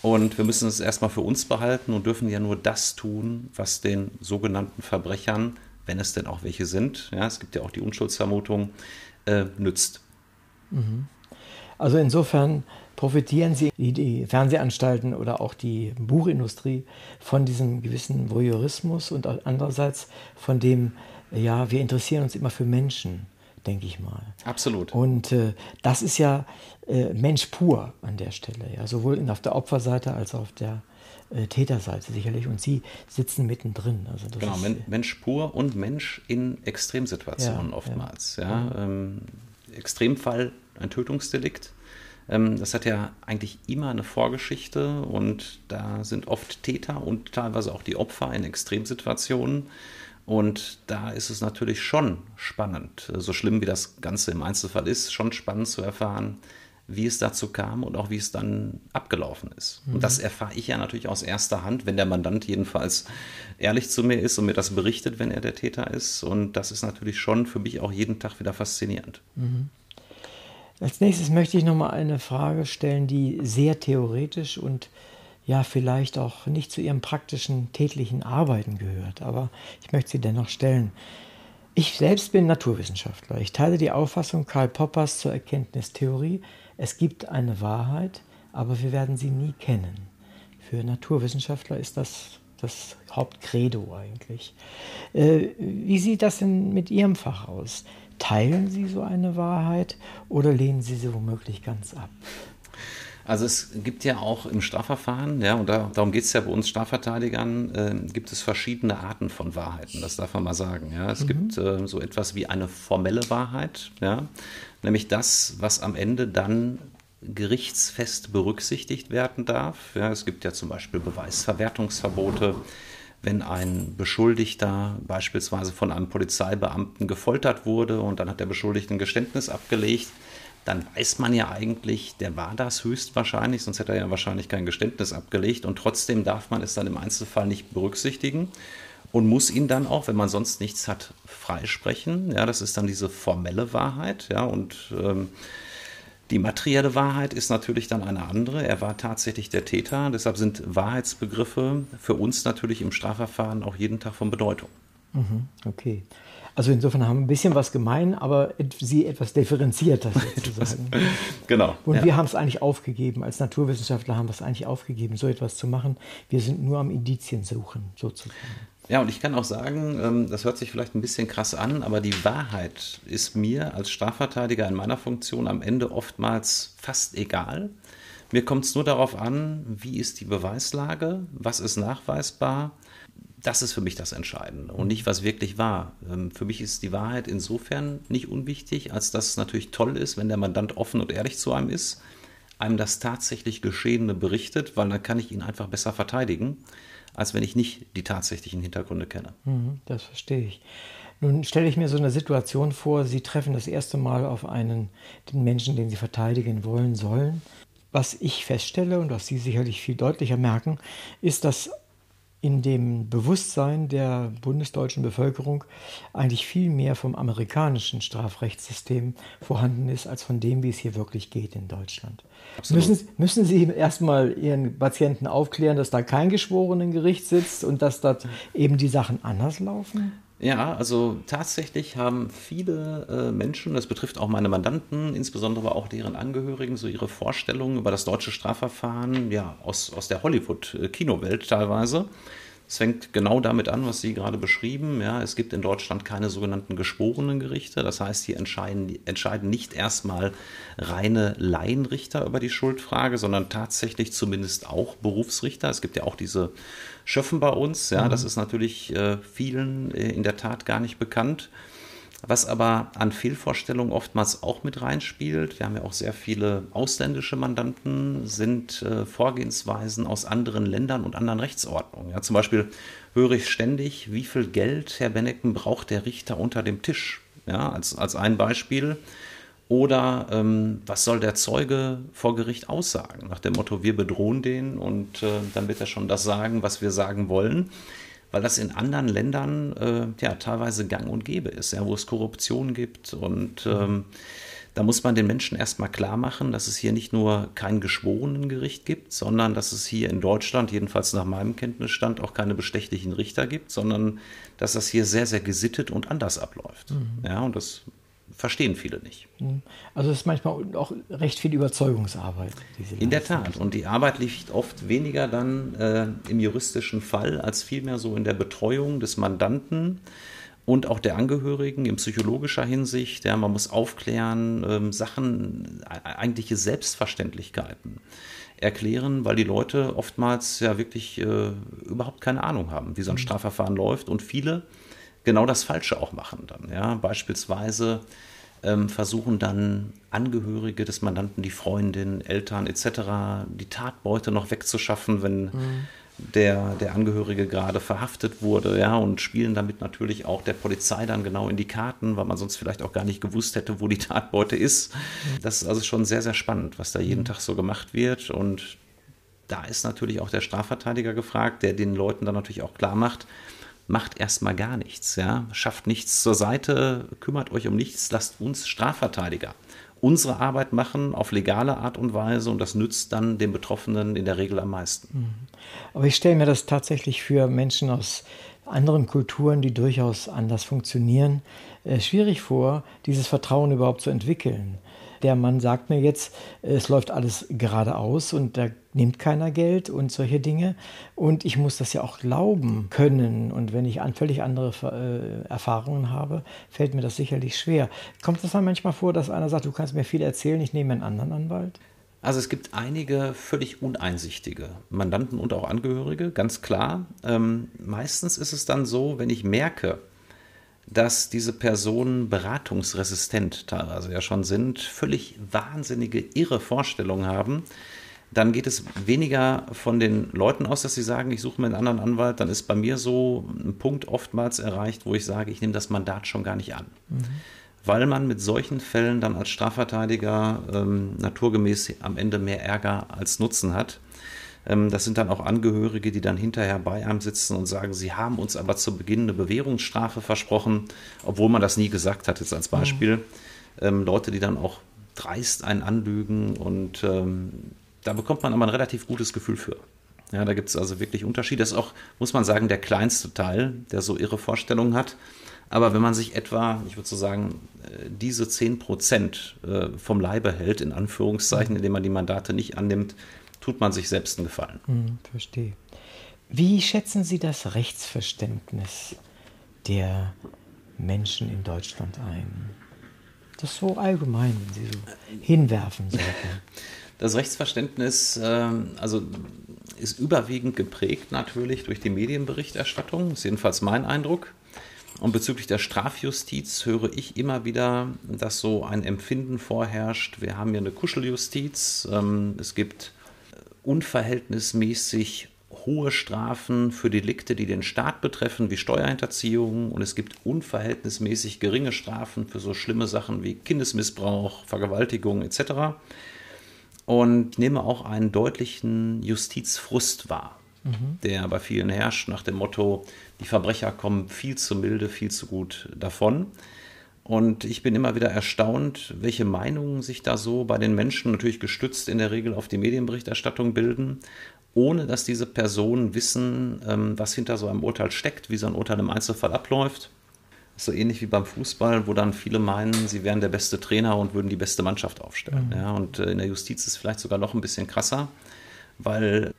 Speaker 2: Und wir müssen es erstmal für uns behalten und dürfen ja nur das tun, was den sogenannten Verbrechern, wenn es denn auch welche sind, ja, es gibt ja auch die Unschuldsvermutung, äh, nützt.
Speaker 3: Mhm. Also insofern profitieren sie, die, die, Fernsehanstalten oder auch die Buchindustrie, von diesem gewissen Voyeurismus und andererseits von dem, ja, wir interessieren uns immer für Menschen, denke ich mal.
Speaker 2: Absolut.
Speaker 3: Und äh, das ist ja äh, Mensch pur an der Stelle, ja, sowohl auf der Opferseite als auch auf der äh, Täterseite sicherlich. Und sie sitzen mittendrin. Also
Speaker 2: genau, ist, Mensch pur und Mensch in Extremsituationen ja, oftmals. Ja. ja. Ähm, Extremfall ein Tötungsdelikt. Ähm, das hat ja eigentlich immer eine Vorgeschichte und da sind oft Täter und teilweise auch die Opfer in Extremsituationen. Und da ist es natürlich schon spannend, so schlimm wie das Ganze im Einzelfall ist, schon spannend zu erfahren, wie es dazu kam und auch wie es dann abgelaufen ist. Mhm. Und das erfahre ich ja natürlich aus erster Hand, wenn der Mandant jedenfalls ehrlich zu mir ist und mir das berichtet, wenn er der Täter ist. Und das ist natürlich schon für mich auch jeden Tag wieder faszinierend. Mhm.
Speaker 3: Als nächstes möchte ich nochmal eine Frage stellen, die sehr theoretisch und ja vielleicht auch nicht zu Ihrem praktischen täglichen Arbeiten gehört, aber ich möchte sie dennoch stellen. Ich selbst bin Naturwissenschaftler. Ich teile die Auffassung Karl Poppers zur Erkenntnistheorie. Es gibt eine Wahrheit, aber wir werden sie nie kennen. Für Naturwissenschaftler ist das das Hauptcredo eigentlich. Äh, wie sieht das denn mit Ihrem Fach aus? Teilen Sie so eine Wahrheit oder lehnen Sie sie womöglich ganz ab?
Speaker 2: Also es gibt ja auch im Strafverfahren, ja, und da, darum geht es ja bei uns Strafverteidigern, äh, gibt es verschiedene Arten von Wahrheiten, das darf man mal sagen. Ja. Es mhm. gibt äh, so etwas wie eine formelle Wahrheit, ja, nämlich das, was am Ende dann gerichtsfest berücksichtigt werden darf. Ja. Es gibt ja zum Beispiel Beweisverwertungsverbote wenn ein Beschuldigter beispielsweise von einem Polizeibeamten gefoltert wurde und dann hat der Beschuldigte ein Geständnis abgelegt, dann weiß man ja eigentlich, der war das höchstwahrscheinlich, sonst hätte er ja wahrscheinlich kein Geständnis abgelegt und trotzdem darf man es dann im Einzelfall nicht berücksichtigen und muss ihn dann auch, wenn man sonst nichts hat, freisprechen. Ja, das ist dann diese formelle Wahrheit, ja, und ähm, die materielle Wahrheit ist natürlich dann eine andere. Er war tatsächlich der Täter. Deshalb sind Wahrheitsbegriffe für uns natürlich im Strafverfahren auch jeden Tag von Bedeutung.
Speaker 3: Mhm, okay. Also insofern haben wir ein bisschen was gemein, aber sie etwas differenzierter <laughs> sozusagen.
Speaker 2: genau.
Speaker 3: Und ja. wir haben es eigentlich aufgegeben. Als Naturwissenschaftler haben wir es eigentlich aufgegeben, so etwas zu machen. Wir sind nur am Indizien suchen, sozusagen.
Speaker 2: Ja, und ich kann auch sagen, ähm, das hört sich vielleicht ein bisschen krass an, aber die Wahrheit ist mir als Strafverteidiger in meiner Funktion am Ende oftmals fast egal. Mir kommt es nur darauf an, wie ist die Beweislage, was ist nachweisbar. Das ist für mich das Entscheidende und nicht, was wirklich war. Ähm, für mich ist die Wahrheit insofern nicht unwichtig, als dass es natürlich toll ist, wenn der Mandant offen und ehrlich zu einem ist, einem das tatsächlich Geschehene berichtet, weil dann kann ich ihn einfach besser verteidigen als wenn ich nicht die tatsächlichen Hintergründe kenne.
Speaker 3: Mhm, das verstehe ich. Nun stelle ich mir so eine Situation vor, Sie treffen das erste Mal auf einen, den Menschen, den Sie verteidigen wollen sollen. Was ich feststelle und was Sie sicherlich viel deutlicher merken, ist, dass in dem Bewusstsein der bundesdeutschen Bevölkerung eigentlich viel mehr vom amerikanischen Strafrechtssystem vorhanden ist, als von dem, wie es hier wirklich geht in Deutschland. Müssen, müssen Sie erstmal Ihren Patienten aufklären, dass da kein Geschworenengericht sitzt und dass dort eben die Sachen anders laufen?
Speaker 2: Ja, also tatsächlich haben viele äh, Menschen, das betrifft auch meine Mandanten, insbesondere auch deren Angehörigen, so ihre Vorstellungen über das deutsche Strafverfahren, ja, aus, aus der Hollywood-Kinowelt teilweise. Es fängt genau damit an, was Sie gerade beschrieben. Ja, es gibt in Deutschland keine sogenannten geschworenen Gerichte. Das heißt, hier entscheiden, entscheiden nicht erstmal reine Laienrichter über die Schuldfrage, sondern tatsächlich zumindest auch Berufsrichter. Es gibt ja auch diese Schöffen bei uns. Ja, mhm. das ist natürlich äh, vielen äh, in der Tat gar nicht bekannt. Was aber an Fehlvorstellungen oftmals auch mit reinspielt, wir haben ja auch sehr viele ausländische Mandanten, sind äh, Vorgehensweisen aus anderen Ländern und anderen Rechtsordnungen. Ja, zum Beispiel höre ich ständig, wie viel Geld, Herr Bennecken, braucht der Richter unter dem Tisch? Ja, als, als ein Beispiel. Oder ähm, was soll der Zeuge vor Gericht aussagen? Nach dem Motto, wir bedrohen den und äh, dann wird er schon das sagen, was wir sagen wollen. Weil das in anderen Ländern äh, ja teilweise gang und gäbe ist, ja, wo es Korruption gibt. Und ähm, da muss man den Menschen erstmal klar machen, dass es hier nicht nur kein Geschworenengericht gibt, sondern dass es hier in Deutschland, jedenfalls nach meinem Kenntnisstand, auch keine bestechlichen Richter gibt, sondern dass das hier sehr, sehr gesittet und anders abläuft. Mhm. Ja, und das verstehen viele nicht.
Speaker 3: Mhm. Also es ist manchmal auch recht viel Überzeugungsarbeit.
Speaker 2: In der Tat. Und die Arbeit liegt oft weniger dann äh, im juristischen Fall als vielmehr so in der Betreuung des Mandanten und auch der Angehörigen in psychologischer Hinsicht. Ja, man muss aufklären, ähm, Sachen, äh, eigentliche Selbstverständlichkeiten erklären, weil die Leute oftmals ja wirklich äh, überhaupt keine Ahnung haben, wie so ein mhm. Strafverfahren läuft und viele genau das Falsche auch machen dann. Ja? Beispielsweise versuchen dann Angehörige des Mandanten, die Freundin, Eltern etc., die Tatbeute noch wegzuschaffen, wenn mhm. der, der Angehörige gerade verhaftet wurde, ja, und spielen damit natürlich auch der Polizei dann genau in die Karten, weil man sonst vielleicht auch gar nicht gewusst hätte, wo die Tatbeute ist. Das ist also schon sehr, sehr spannend, was da jeden mhm. Tag so gemacht wird. Und da ist natürlich auch der Strafverteidiger gefragt, der den Leuten dann natürlich auch klar macht, macht erstmal gar nichts, ja, schafft nichts zur Seite, kümmert euch um nichts, lasst uns Strafverteidiger unsere Arbeit machen auf legale Art und Weise und das nützt dann den Betroffenen in der Regel am meisten. Mhm.
Speaker 3: Aber ich stelle mir das tatsächlich für Menschen aus anderen Kulturen, die durchaus anders funktionieren, äh, schwierig vor, dieses Vertrauen überhaupt zu entwickeln der Mann sagt mir jetzt, es läuft alles geradeaus und da nimmt keiner Geld und solche Dinge. Und ich muss das ja auch glauben können. Und wenn ich an völlig andere äh, Erfahrungen habe, fällt mir das sicherlich schwer. Kommt es dann manchmal vor, dass einer sagt, du kannst mir viel erzählen, ich nehme einen anderen Anwalt?
Speaker 2: Also es gibt einige völlig uneinsichtige Mandanten und auch Angehörige, ganz klar. Ähm, meistens ist es dann so, wenn ich merke, dass diese Personen beratungsresistent teilweise ja schon sind, völlig wahnsinnige, irre Vorstellungen haben, dann geht es weniger von den Leuten aus, dass sie sagen, ich suche mir einen anderen Anwalt. Dann ist bei mir so ein Punkt oftmals erreicht, wo ich sage, ich nehme das Mandat schon gar nicht an. Mhm. Weil man mit solchen Fällen dann als Strafverteidiger ähm, naturgemäß am Ende mehr Ärger als Nutzen hat. Ähm, das sind dann auch Angehörige, die dann hinterher bei einem sitzen und sagen, sie haben uns aber zu Beginn eine Bewährungsstrafe versprochen, obwohl man das nie gesagt hat, jetzt als Beispiel. Mhm. Leute, die dann auch dreist einen anlügen und ähm, da bekommt man aber ein relativ gutes Gefühl für. Ja, da gibt es also wirklich Unterschiede. Das ist auch, muss man sagen, der kleinste Teil, der so ihre Vorstellungen hat. Aber wenn man sich etwa, ich würde so sagen, äh, diese 10 Prozent äh, vom Leibe hält, in Anführungszeichen, indem man die Mandate nicht annimmt, tut man sich selbst einen Gefallen.
Speaker 3: Hm, verstehe. Wie schätzen Sie das Rechtsverständnis der Menschen in Deutschland ein? Das so allgemein, wenn Sie so hinwerfen sollten. <laughs>
Speaker 2: Das Rechtsverständnis äh, also ist überwiegend geprägt natürlich durch die Medienberichterstattung, das ist jedenfalls mein Eindruck. Und bezüglich der Strafjustiz höre ich immer wieder, dass so ein Empfinden vorherrscht. Wir haben hier eine Kuscheljustiz. Ähm, es gibt unverhältnismäßig hohe Strafen für Delikte, die den Staat betreffen, wie Steuerhinterziehung. Und es gibt unverhältnismäßig geringe Strafen für so schlimme Sachen wie Kindesmissbrauch, Vergewaltigung etc. Und ich nehme auch einen deutlichen Justizfrust wahr, mhm. der bei vielen herrscht, nach dem Motto, die Verbrecher kommen viel zu milde, viel zu gut davon. Und ich bin immer wieder erstaunt, welche Meinungen sich da so bei den Menschen, natürlich gestützt in der Regel auf die Medienberichterstattung, bilden, ohne dass diese Personen wissen, ähm, was hinter so einem Urteil steckt, wie so ein Urteil im Einzelfall abläuft. So ähnlich wie beim Fußball, wo dann viele meinen, sie wären der beste Trainer und würden die beste Mannschaft aufstellen. Mhm. Ja, und äh, in der Justiz ist es vielleicht sogar noch ein bisschen krasser, weil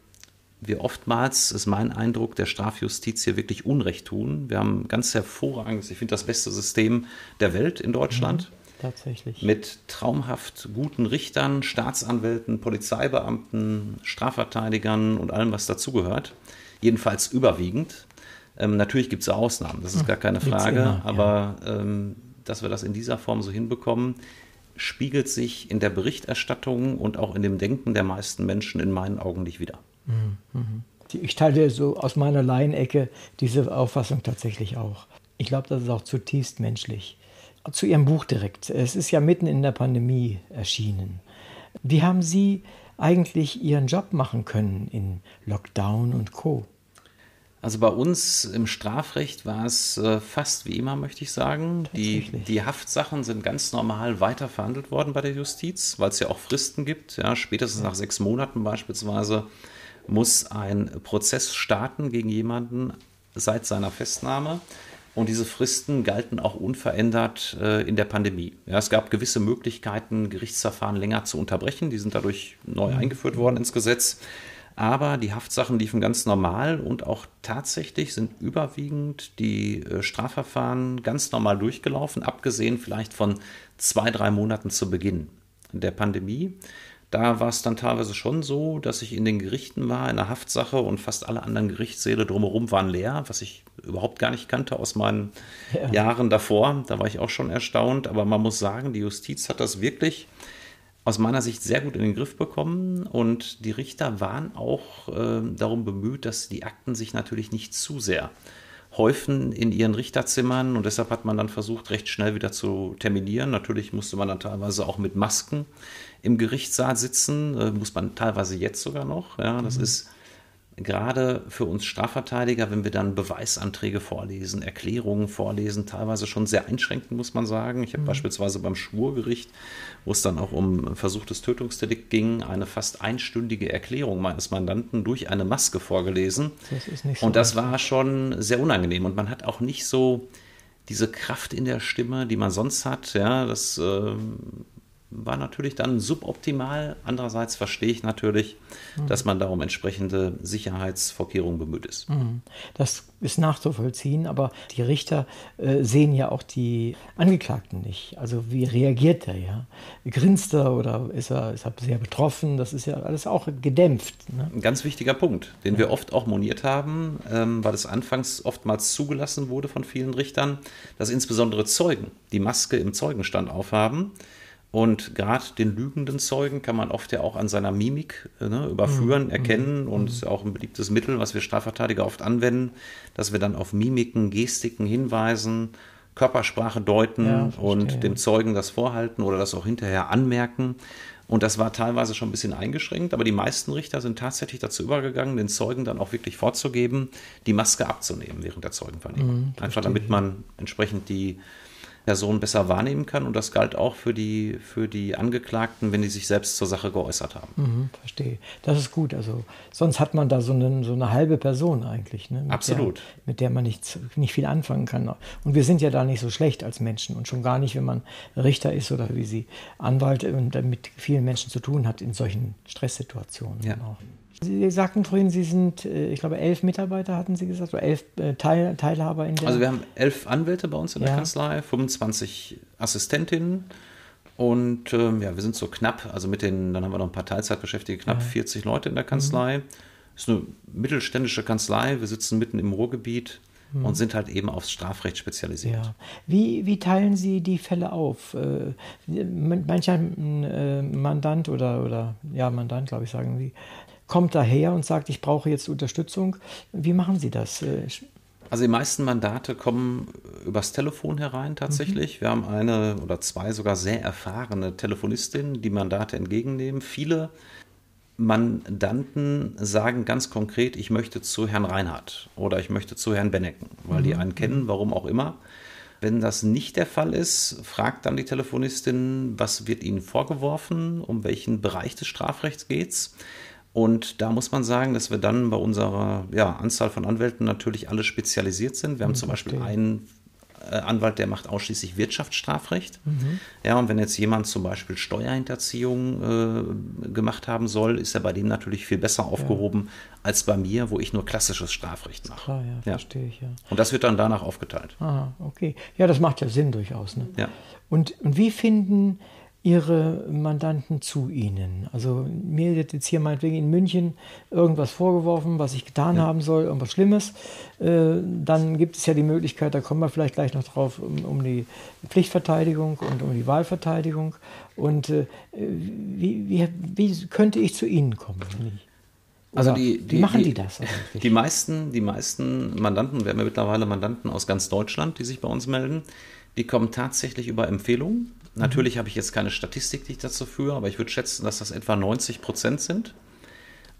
Speaker 2: wir oftmals, ist mein Eindruck, der Strafjustiz hier wirklich Unrecht tun. Wir haben ganz hervorragendes, ich finde das beste System der Welt in Deutschland. Mhm,
Speaker 3: tatsächlich.
Speaker 2: Mit traumhaft guten Richtern, Staatsanwälten, Polizeibeamten, Strafverteidigern und allem, was dazugehört. Jedenfalls überwiegend. Ähm, natürlich gibt es Ausnahmen, das ist gar keine Frage, immer, aber ja. ähm, dass wir das in dieser Form so hinbekommen, spiegelt sich in der Berichterstattung und auch in dem Denken der meisten Menschen in meinen Augen nicht wieder.
Speaker 3: Ich teile so aus meiner Laienecke diese Auffassung tatsächlich auch. Ich glaube, das ist auch zutiefst menschlich. zu Ihrem Buch direkt. Es ist ja mitten in der Pandemie erschienen. Wie haben Sie eigentlich Ihren Job machen können in Lockdown und Co?
Speaker 2: Also bei uns im Strafrecht war es äh, fast wie immer, möchte ich sagen. Die, die Haftsachen sind ganz normal weiter verhandelt worden bei der Justiz, weil es ja auch Fristen gibt. Ja, spätestens ja. nach sechs Monaten beispielsweise muss ein Prozess starten gegen jemanden seit seiner Festnahme. Und diese Fristen galten auch unverändert äh, in der Pandemie. Ja, es gab gewisse Möglichkeiten, Gerichtsverfahren länger zu unterbrechen. Die sind dadurch neu mhm. eingeführt worden ins Gesetz. Aber die Haftsachen liefen ganz normal und auch tatsächlich sind überwiegend die äh, Strafverfahren ganz normal durchgelaufen, abgesehen vielleicht von zwei, drei Monaten zu Beginn der Pandemie. Da war es dann teilweise schon so, dass ich in den Gerichten war, in der Haftsache und fast alle anderen Gerichtssäle drumherum waren leer, was ich überhaupt gar nicht kannte aus meinen <laughs> ja. Jahren davor. Da war ich auch schon erstaunt. Aber man muss sagen, die Justiz hat das wirklich aus meiner Sicht sehr gut in den Griff bekommen und die Richter waren auch äh, darum bemüht, dass die Akten sich natürlich nicht zu sehr häufen in ihren Richterzimmern und deshalb hat man dann versucht, recht schnell wieder zu terminieren. Natürlich musste man dann teilweise auch mit Masken im Gerichtssaal sitzen, äh, muss man teilweise jetzt sogar noch. Ja, das mhm. ist gerade für uns Strafverteidiger, wenn wir dann Beweisanträge vorlesen, Erklärungen vorlesen, teilweise schon sehr einschränkend, muss man sagen. Ich habe mhm. beispielsweise beim Schwurgericht, wo es dann auch um versuchtes Tötungsdelikt ging, eine fast einstündige Erklärung meines Mandanten durch eine Maske vorgelesen. Das so und das war schon sehr unangenehm. Und man hat auch nicht so diese Kraft in der Stimme, die man sonst hat. Ja, das äh, war natürlich dann suboptimal. Andererseits verstehe ich natürlich, mhm. dass man da um entsprechende Sicherheitsvorkehrungen bemüht ist. Mhm.
Speaker 3: Das ist nachzuvollziehen, aber die Richter äh, sehen ja auch die Angeklagten nicht. Also wie reagiert er ja? Grinst er oder ist er, ist er sehr betroffen? Das ist ja alles auch gedämpft.
Speaker 2: Ne? Ein ganz wichtiger Punkt, den ja. wir oft auch moniert haben, ähm, weil es anfangs oftmals zugelassen wurde von vielen Richtern, dass insbesondere Zeugen die Maske im Zeugenstand aufhaben. Und gerade den lügenden Zeugen kann man oft ja auch an seiner Mimik ne, überführen, mhm. erkennen. Und es mhm. ist auch ein beliebtes Mittel, was wir Strafverteidiger oft anwenden, dass wir dann auf Mimiken, Gestiken hinweisen, Körpersprache deuten ja, und dem Zeugen das vorhalten oder das auch hinterher anmerken. Und das war teilweise schon ein bisschen eingeschränkt, aber die meisten Richter sind tatsächlich dazu übergegangen, den Zeugen dann auch wirklich vorzugeben, die Maske abzunehmen während der Zeugenvernehmung. Mhm, Einfach damit man entsprechend die Person besser wahrnehmen kann. Und das galt auch für die, für die Angeklagten, wenn die sich selbst zur Sache geäußert haben.
Speaker 3: Mhm, verstehe. Das ist gut. Also sonst hat man da so eine, so eine halbe Person eigentlich. Ne?
Speaker 2: Mit Absolut.
Speaker 3: Der, mit der man nicht, nicht viel anfangen kann. Und wir sind ja da nicht so schlecht als Menschen. Und schon gar nicht, wenn man Richter ist oder wie Sie Anwalt und mit vielen Menschen zu tun hat in solchen Stresssituationen. Ja. Auch. Sie sagten vorhin, Sie sind, äh, ich glaube, elf Mitarbeiter hatten Sie gesagt, oder elf äh, Teil, Teilhaber in der.
Speaker 2: Also wir haben elf Anwälte bei uns in der ja. Kanzlei, 25 Assistentinnen und ähm, ja, wir sind so knapp, also mit den, dann haben wir noch ein paar Teilzeitbeschäftigte, knapp ja. 40 Leute in der Kanzlei. Mhm. Ist eine mittelständische Kanzlei, wir sitzen mitten im Ruhrgebiet mhm. und sind halt eben aufs Strafrecht spezialisiert. Ja.
Speaker 3: Wie, wie teilen Sie die Fälle auf? Äh, mancher Mandant oder, oder ja, Mandant, glaube ich, sagen Sie, kommt daher und sagt, ich brauche jetzt Unterstützung. Wie machen Sie das? Äh,
Speaker 2: also die meisten Mandate kommen übers Telefon herein tatsächlich. Mhm. Wir haben eine oder zwei sogar sehr erfahrene Telefonistinnen, die Mandate entgegennehmen. Viele Mandanten sagen ganz konkret, ich möchte zu Herrn Reinhardt oder ich möchte zu Herrn Bennecken, weil mhm. die einen kennen, warum auch immer. Wenn das nicht der Fall ist, fragt dann die Telefonistin, was wird Ihnen vorgeworfen, um welchen Bereich des Strafrechts geht es. Und da muss man sagen, dass wir dann bei unserer ja, Anzahl von Anwälten natürlich alle spezialisiert sind. Wir haben mhm, zum Beispiel einen äh, Anwalt, der macht ausschließlich Wirtschaftsstrafrecht. Mhm. Ja, und wenn jetzt jemand zum Beispiel Steuerhinterziehung äh, gemacht haben soll, ist er bei dem natürlich viel besser aufgehoben ja. als bei mir, wo ich nur klassisches Strafrecht mache. Klar,
Speaker 3: ja, ja, verstehe ich, ja.
Speaker 2: Und das wird dann danach aufgeteilt.
Speaker 3: Aha, okay. Ja, das macht ja Sinn durchaus. Ne?
Speaker 2: Ja.
Speaker 3: Und, und wie finden ihre Mandanten zu ihnen. Also mir wird jetzt hier meinetwegen in München irgendwas vorgeworfen, was ich getan ja. haben soll, irgendwas Schlimmes. Äh, dann gibt es ja die Möglichkeit, da kommen wir vielleicht gleich noch drauf, um, um die Pflichtverteidigung und um die Wahlverteidigung. Und äh, wie, wie, wie, könnte ich zu Ihnen kommen?
Speaker 2: Also die, die, wie machen die, die das? Eigentlich? Die meisten, die meisten Mandanten, wir haben ja mittlerweile Mandanten aus ganz Deutschland, die sich bei uns melden, die kommen tatsächlich über Empfehlungen. Natürlich mhm. habe ich jetzt keine Statistik, die ich dazu führe, aber ich würde schätzen, dass das etwa 90 Prozent sind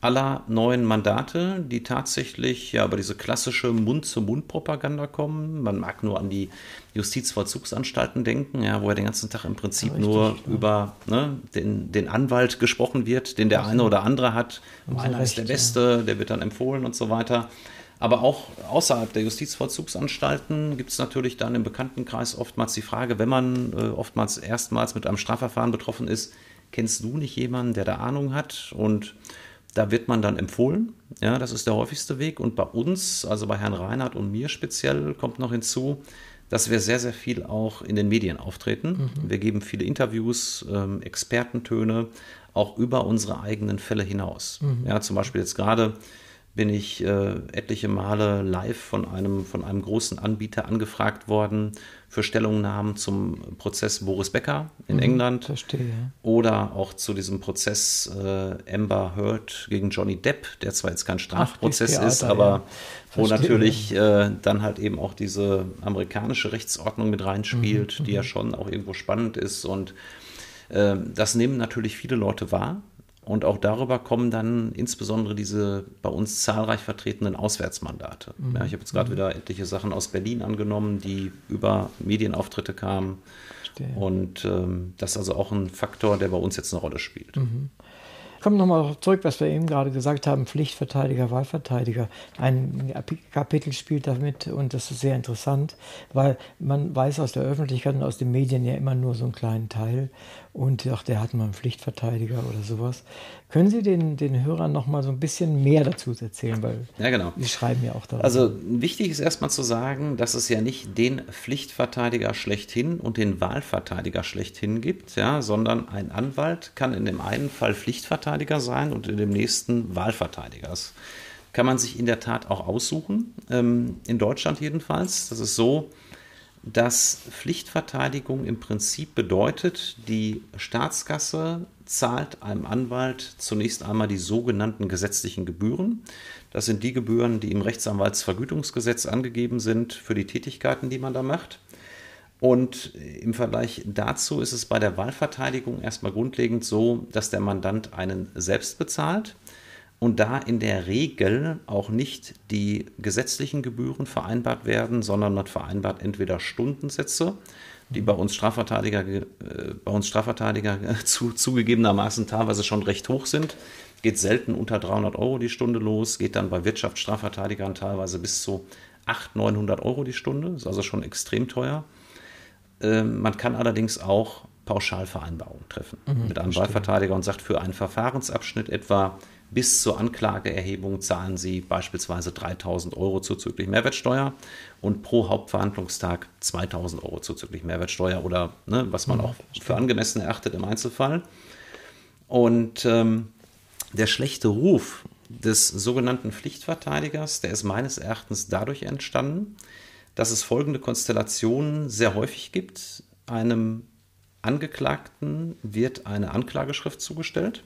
Speaker 2: aller neuen Mandate, die tatsächlich ja über diese klassische Mund-zu-Mund-Propaganda kommen. Man mag nur an die Justizvollzugsanstalten denken, ja, wo ja den ganzen Tag im Prinzip ja, nur ja. über ne, den, den Anwalt gesprochen wird, den der also, eine oder andere hat. Meiner ist der Beste, der wird dann empfohlen und so weiter. Aber auch außerhalb der Justizvollzugsanstalten gibt es natürlich dann im Bekanntenkreis oftmals die Frage, wenn man äh, oftmals erstmals mit einem Strafverfahren betroffen ist, kennst du nicht jemanden, der da Ahnung hat? Und da wird man dann empfohlen. Ja, das ist der häufigste Weg. Und bei uns, also bei Herrn Reinhardt und mir speziell, kommt noch hinzu, dass wir sehr, sehr viel auch in den Medien auftreten. Mhm. Wir geben viele Interviews, ähm, Expertentöne, auch über unsere eigenen Fälle hinaus. Mhm. Ja, zum Beispiel jetzt gerade bin ich äh, etliche Male live von einem, von einem großen Anbieter angefragt worden für Stellungnahmen zum Prozess Boris Becker in mhm, England. Verstehe. Oder auch zu diesem Prozess äh, Amber Heard gegen Johnny Depp, der zwar jetzt kein Strafprozess Ach, ist, aber ja. wo natürlich äh, dann halt eben auch diese amerikanische Rechtsordnung mit reinspielt, mhm, die ja mhm. schon auch irgendwo spannend ist. Und äh, das nehmen natürlich viele Leute wahr. Und auch darüber kommen dann insbesondere diese bei uns zahlreich vertretenen Auswärtsmandate. Mhm. Ja, ich habe jetzt gerade mhm. wieder etliche Sachen aus Berlin angenommen, die über Medienauftritte kamen. Verstehe. Und ähm, das ist also auch ein Faktor, der bei uns jetzt eine Rolle spielt. Mhm
Speaker 3: komme nochmal zurück, was wir eben gerade gesagt haben, Pflichtverteidiger, Wahlverteidiger. Ein Kapitel spielt damit und das ist sehr interessant, weil man weiß aus der Öffentlichkeit und aus den Medien ja immer nur so einen kleinen Teil und ach, der hat mal einen Pflichtverteidiger oder sowas. Können Sie den, den Hörern noch mal so ein bisschen mehr dazu erzählen? Weil
Speaker 2: ja, genau.
Speaker 3: Sie schreiben ja auch darüber.
Speaker 2: Also wichtig ist erstmal zu sagen, dass es ja nicht den Pflichtverteidiger schlechthin und den Wahlverteidiger schlechthin gibt, ja, sondern ein Anwalt kann in dem einen Fall Pflichtverteidiger sein und in dem nächsten Wahlverteidiger. Das kann man sich in der Tat auch aussuchen, ähm, in Deutschland jedenfalls. Das ist so, dass Pflichtverteidigung im Prinzip bedeutet, die Staatskasse zahlt einem Anwalt zunächst einmal die sogenannten gesetzlichen Gebühren. Das sind die Gebühren, die im Rechtsanwaltsvergütungsgesetz angegeben sind für die Tätigkeiten, die man da macht. Und im Vergleich dazu ist es bei der Wahlverteidigung erstmal grundlegend so, dass der Mandant einen selbst bezahlt und da in der Regel auch nicht die gesetzlichen Gebühren vereinbart werden, sondern man vereinbart entweder Stundensätze, die bei uns Strafverteidiger, äh, bei uns Strafverteidiger <laughs> zu, zugegebenermaßen teilweise schon recht hoch sind. Geht selten unter 300 Euro die Stunde los, geht dann bei Wirtschaftsstrafverteidigern teilweise bis zu 800, 900 Euro die Stunde, ist also schon extrem teuer. Ähm, man kann allerdings auch Pauschalvereinbarungen treffen mhm, mit einem Wahlverteidiger und sagt, für einen Verfahrensabschnitt etwa bis zur Anklageerhebung zahlen Sie beispielsweise 3000 Euro zuzüglich Mehrwertsteuer und pro Hauptverhandlungstag 2000 Euro zuzüglich Mehrwertsteuer oder ne, was man mhm, auch für angemessen erachtet im Einzelfall. Und ähm, der schlechte Ruf des sogenannten Pflichtverteidigers, der ist meines Erachtens dadurch entstanden, dass es folgende Konstellationen sehr häufig gibt. Einem Angeklagten wird eine Anklageschrift zugestellt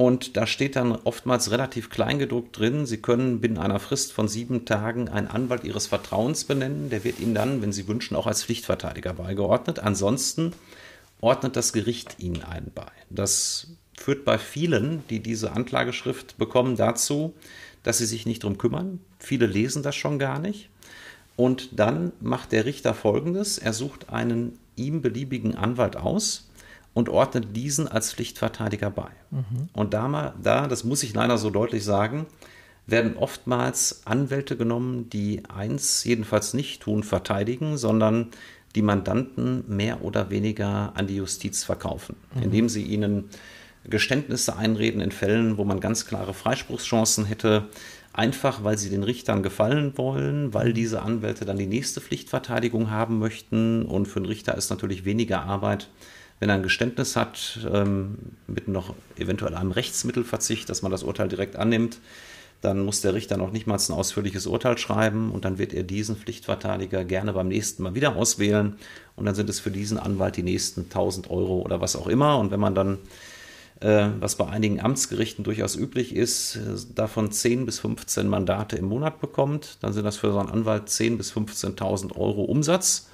Speaker 2: und da steht dann oftmals relativ kleingedruckt drin, Sie können binnen einer Frist von sieben Tagen einen Anwalt Ihres Vertrauens benennen. Der wird Ihnen dann, wenn Sie wünschen, auch als Pflichtverteidiger beigeordnet. Ansonsten ordnet das Gericht Ihnen einen bei. Das führt bei vielen, die diese Anklageschrift bekommen, dazu, dass sie sich nicht drum kümmern. Viele lesen das schon gar nicht. Und dann macht der Richter folgendes: Er sucht einen ihm beliebigen Anwalt aus und ordnet diesen als Pflichtverteidiger bei. Mhm. Und da, da, das muss ich leider so deutlich sagen, werden oftmals Anwälte genommen, die eins jedenfalls nicht tun, verteidigen, sondern die Mandanten mehr oder weniger an die Justiz verkaufen, mhm. indem sie ihnen Geständnisse einreden in Fällen, wo man ganz klare Freispruchschancen hätte, einfach weil sie den Richtern gefallen wollen, weil diese Anwälte dann die nächste Pflichtverteidigung haben möchten. Und für den Richter ist natürlich weniger Arbeit, wenn er ein Geständnis hat, ähm, mit noch eventuell einem Rechtsmittelverzicht, dass man das Urteil direkt annimmt, dann muss der Richter noch nicht mal ein ausführliches Urteil schreiben und dann wird er diesen Pflichtverteidiger gerne beim nächsten Mal wieder auswählen und dann sind es für diesen Anwalt die nächsten 1000 Euro oder was auch immer und wenn man dann äh, was bei einigen Amtsgerichten durchaus üblich ist, davon 10 bis 15 Mandate im Monat bekommt, dann sind das für so einen Anwalt 10.000 bis 15.000 Euro Umsatz.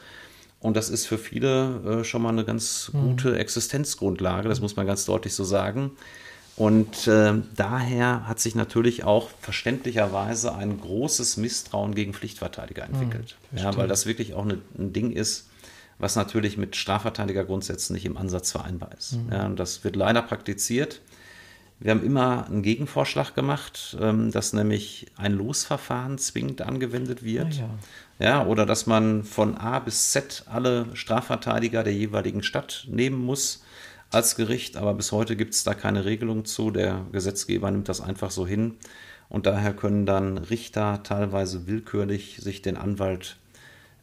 Speaker 2: Und das ist für viele äh, schon mal eine ganz mhm. gute Existenzgrundlage, das muss man ganz deutlich so sagen. Und äh, daher hat sich natürlich auch verständlicherweise ein großes Misstrauen gegen Pflichtverteidiger entwickelt. Mhm, ja, weil das wirklich auch eine, ein Ding ist, was natürlich mit Strafverteidigergrundsätzen nicht im Ansatz vereinbar ist. Mhm. Ja, und das wird leider praktiziert. Wir haben immer einen Gegenvorschlag gemacht, ähm, dass nämlich ein Losverfahren zwingend angewendet wird. Ah, ja. Ja. oder dass man von A bis Z alle Strafverteidiger der jeweiligen Stadt nehmen muss als Gericht. Aber bis heute gibt es da keine Regelung zu. Der Gesetzgeber nimmt das einfach so hin. Und daher können dann Richter teilweise willkürlich sich den Anwalt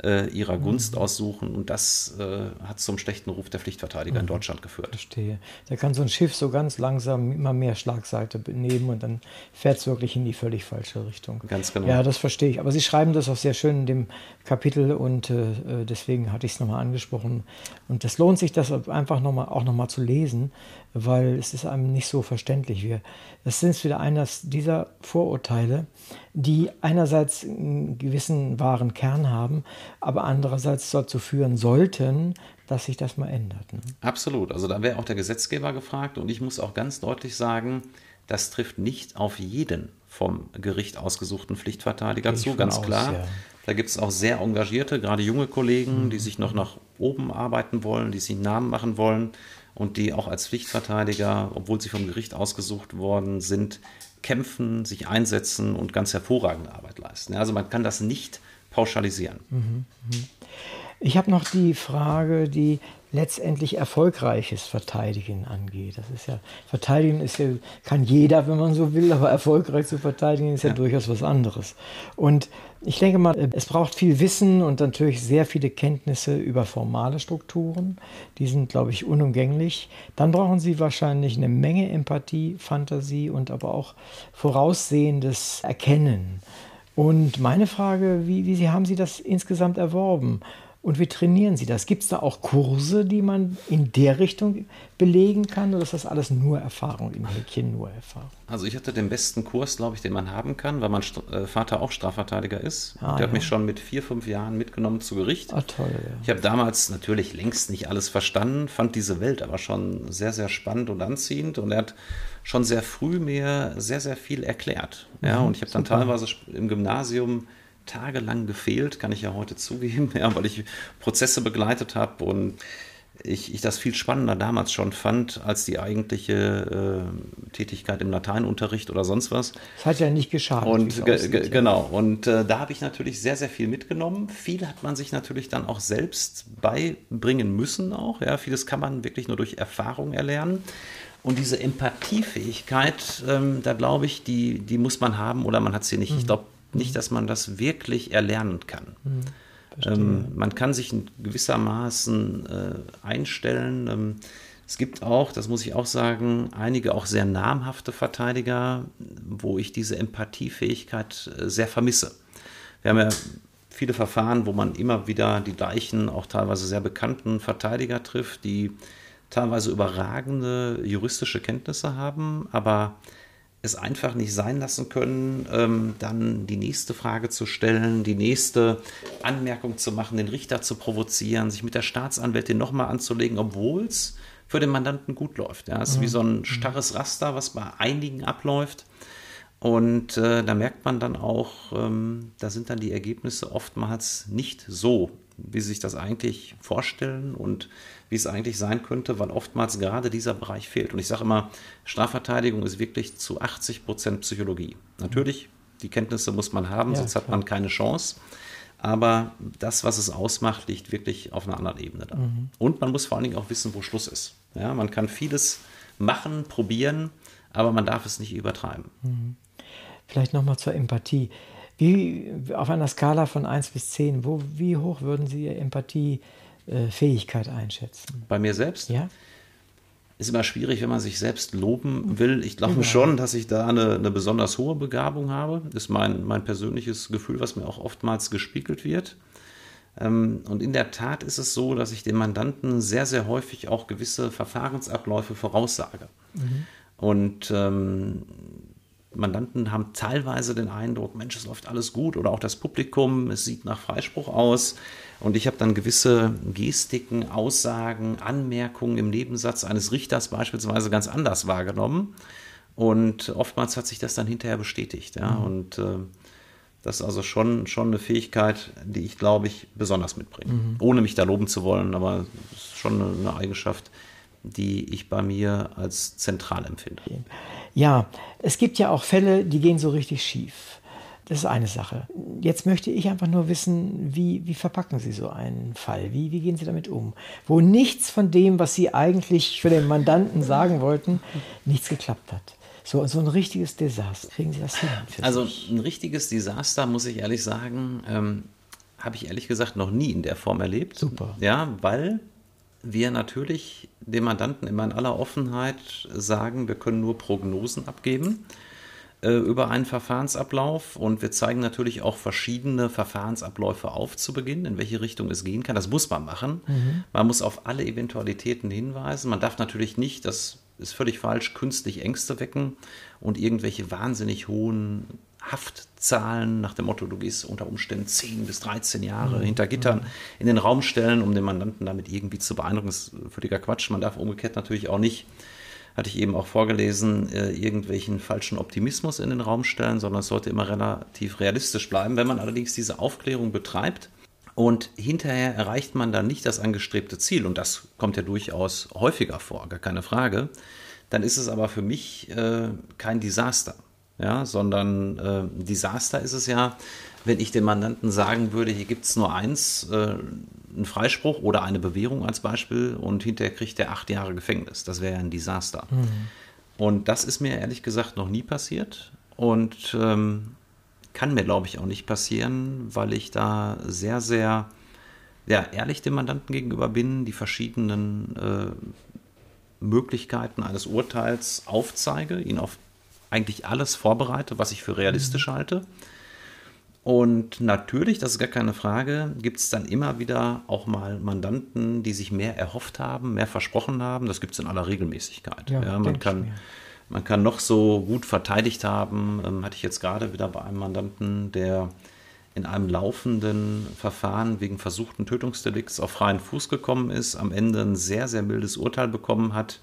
Speaker 2: äh, ihrer Gunst mhm. aussuchen. Und das äh, hat zum schlechten Ruf der Pflichtverteidiger mhm. in Deutschland geführt.
Speaker 3: Verstehe. Da kann so ein Schiff so ganz langsam immer mehr Schlagseite nehmen und dann fährt es wirklich in die völlig falsche Richtung.
Speaker 2: Ganz genau.
Speaker 3: Ja, das verstehe ich. Aber Sie schreiben das auch sehr schön in dem Kapitel und äh, äh deswegen hatte ich es nochmal angesprochen. Und das lohnt sich, das einfach noch mal, auch nochmal zu lesen, weil es ist einem nicht so verständlich. Wir, das sind wieder eines dieser Vorurteile, die einerseits einen gewissen wahren Kern haben, aber andererseits dazu führen sollten, dass sich das mal ändert. Ne?
Speaker 2: Absolut. Also da wäre auch der Gesetzgeber gefragt und ich muss auch ganz deutlich sagen, das trifft nicht auf jeden vom Gericht ausgesuchten Pflichtverteidiger zu, ganz aus, klar. Ja. Da gibt es auch sehr engagierte, gerade junge Kollegen, mhm. die sich noch nach oben arbeiten wollen, die sich einen Namen machen wollen und die auch als Pflichtverteidiger, obwohl sie vom Gericht ausgesucht worden sind, kämpfen, sich einsetzen und ganz hervorragende Arbeit leisten. Also man kann das nicht pauschalisieren. Mhm,
Speaker 3: mhm. Ich habe noch die Frage, die letztendlich erfolgreiches Verteidigen angeht. Das ist ja, Verteidigen ist ja, kann jeder, wenn man so will, aber erfolgreich zu verteidigen ist ja, ja durchaus was anderes. Und ich denke mal, es braucht viel Wissen und natürlich sehr viele Kenntnisse über formale Strukturen. Die sind, glaube ich, unumgänglich. Dann brauchen Sie wahrscheinlich eine Menge Empathie, Fantasie und aber auch voraussehendes Erkennen. Und meine Frage, wie, wie haben Sie das insgesamt erworben? Und wie trainieren Sie das? Gibt es da auch Kurse, die man in der Richtung belegen kann? Oder ist das alles nur Erfahrung, im Häkchen nur Erfahrung?
Speaker 2: Also ich hatte den besten Kurs, glaube ich, den man haben kann, weil mein äh, Vater auch Strafverteidiger ist. Ah, der ja. hat mich schon mit vier, fünf Jahren mitgenommen zu Gericht.
Speaker 3: Ah, toll, ja.
Speaker 2: Ich habe damals natürlich längst nicht alles verstanden, fand diese Welt aber schon sehr, sehr spannend und anziehend. Und er hat schon sehr früh mir sehr, sehr viel erklärt. Ja, mhm, und ich habe dann teilweise im Gymnasium tagelang gefehlt, kann ich ja heute zugeben, <laughs> ja, weil ich Prozesse begleitet habe und ich, ich das viel spannender damals schon fand als die eigentliche äh, Tätigkeit im Lateinunterricht oder sonst was.
Speaker 3: Das hat ja nicht geschadet.
Speaker 2: Und ge ge genau, und äh, da habe ich natürlich sehr, sehr viel mitgenommen. Viel hat man sich natürlich dann auch selbst beibringen müssen auch. Ja, vieles kann man wirklich nur durch Erfahrung erlernen. Und diese Empathiefähigkeit, ähm, da glaube ich, die, die muss man haben oder man hat sie nicht. Mhm. Ich glaube, nicht, dass man das wirklich erlernen kann. Hm, ähm, man kann sich in gewissermaßen äh, einstellen. Ähm, es gibt auch, das muss ich auch sagen, einige auch sehr namhafte Verteidiger, wo ich diese Empathiefähigkeit äh, sehr vermisse. Wir haben ja viele Verfahren, wo man immer wieder die gleichen, auch teilweise sehr bekannten Verteidiger trifft, die teilweise überragende juristische Kenntnisse haben, aber es einfach nicht sein lassen können, ähm, dann die nächste Frage zu stellen, die nächste Anmerkung zu machen, den Richter zu provozieren, sich mit der Staatsanwältin nochmal anzulegen, obwohl es für den Mandanten gut läuft. Ja, es ist mhm. wie so ein starres Raster, was bei einigen abläuft. Und äh, da merkt man dann auch, ähm, da sind dann die Ergebnisse oftmals nicht so, wie sie sich das eigentlich vorstellen und wie es eigentlich sein könnte, weil oftmals gerade dieser Bereich fehlt. Und ich sage immer, Strafverteidigung ist wirklich zu 80 Prozent Psychologie. Natürlich, die Kenntnisse muss man haben, ja, sonst hat man keine Chance. Aber das, was es ausmacht, liegt wirklich auf einer anderen Ebene da. Mhm. Und man muss vor allen Dingen auch wissen, wo Schluss ist. Ja, man kann vieles machen, probieren, aber man darf es nicht übertreiben.
Speaker 3: Mhm. Vielleicht nochmal zur Empathie. Wie auf einer Skala von 1 bis 10, wo, wie hoch würden Sie Ihre Empathie äh, Fähigkeit einschätzen?
Speaker 2: Bei mir selbst?
Speaker 3: Ja.
Speaker 2: Ist immer schwierig, wenn man sich selbst loben will. Ich glaube ja. schon, dass ich da eine, eine, besonders hohe Begabung habe. Das ist mein, mein persönliches Gefühl, was mir auch oftmals gespiegelt wird. Ähm, und in der Tat ist es so, dass ich den Mandanten sehr, sehr häufig auch gewisse Verfahrensabläufe voraussage. Mhm. Und ähm, Mandanten haben teilweise den Eindruck, Mensch, es läuft alles gut oder auch das Publikum, es sieht nach Freispruch aus. Und ich habe dann gewisse Gestiken, Aussagen, Anmerkungen im Nebensatz eines Richters beispielsweise ganz anders wahrgenommen. Und oftmals hat sich das dann hinterher bestätigt. Ja? Mhm. Und äh, das ist also schon, schon eine Fähigkeit, die ich, glaube ich, besonders mitbringe. Mhm. Ohne mich da loben zu wollen, aber es ist schon eine, eine Eigenschaft, die ich bei mir als zentral empfinde.
Speaker 3: Ja, es gibt ja auch Fälle, die gehen so richtig schief. Das ist eine Sache. Jetzt möchte ich einfach nur wissen, wie, wie verpacken Sie so einen Fall? Wie, wie gehen Sie damit um? Wo nichts von dem, was Sie eigentlich für den Mandanten <laughs> sagen wollten, nichts geklappt hat. So, so ein richtiges Desaster. Kriegen Sie das hin?
Speaker 2: Also ein richtiges Desaster, muss ich ehrlich sagen, ähm, habe ich ehrlich gesagt noch nie in der Form erlebt.
Speaker 3: Super.
Speaker 2: Ja, weil wir natürlich dem Mandanten immer in aller Offenheit sagen, wir können nur Prognosen abgeben äh, über einen Verfahrensablauf und wir zeigen natürlich auch verschiedene Verfahrensabläufe auf zu Beginn, in welche Richtung es gehen kann. Das muss man machen. Mhm. Man muss auf alle Eventualitäten hinweisen. Man darf natürlich nicht, das ist völlig falsch, künstlich Ängste wecken und irgendwelche wahnsinnig hohen Haftzahlen nach dem Motto, du gehst unter Umständen 10 bis 13 Jahre mhm. hinter Gittern mhm. in den Raum stellen, um den Mandanten damit irgendwie zu beeindrucken. Das ist völliger Quatsch. Man darf umgekehrt natürlich auch nicht, hatte ich eben auch vorgelesen, äh, irgendwelchen falschen Optimismus in den Raum stellen, sondern es sollte immer relativ realistisch bleiben. Wenn man allerdings diese Aufklärung betreibt, und hinterher erreicht man dann nicht das angestrebte Ziel, und das kommt ja durchaus häufiger vor, gar keine Frage, dann ist es aber für mich äh, kein Desaster ja, sondern äh, Desaster ist es ja, wenn ich dem Mandanten sagen würde, hier gibt es nur eins, äh, einen Freispruch oder eine Bewährung als Beispiel und hinterher kriegt er acht Jahre Gefängnis. Das wäre ja ein Desaster. Mhm. Und das ist mir ehrlich gesagt noch nie passiert und ähm, kann mir, glaube ich, auch nicht passieren, weil ich da sehr, sehr ja, ehrlich dem Mandanten gegenüber bin, die verschiedenen äh, Möglichkeiten eines Urteils aufzeige, ihn auf eigentlich alles vorbereite, was ich für realistisch mhm. halte. Und natürlich, das ist gar keine Frage, gibt es dann immer wieder auch mal Mandanten, die sich mehr erhofft haben, mehr versprochen haben. Das gibt es in aller Regelmäßigkeit. Ja, ja man, kann, man kann noch so gut verteidigt haben. Ähm, hatte ich jetzt gerade wieder bei einem Mandanten, der in einem laufenden Verfahren wegen versuchten Tötungsdelikts auf freien Fuß gekommen ist, am Ende ein sehr, sehr mildes Urteil bekommen hat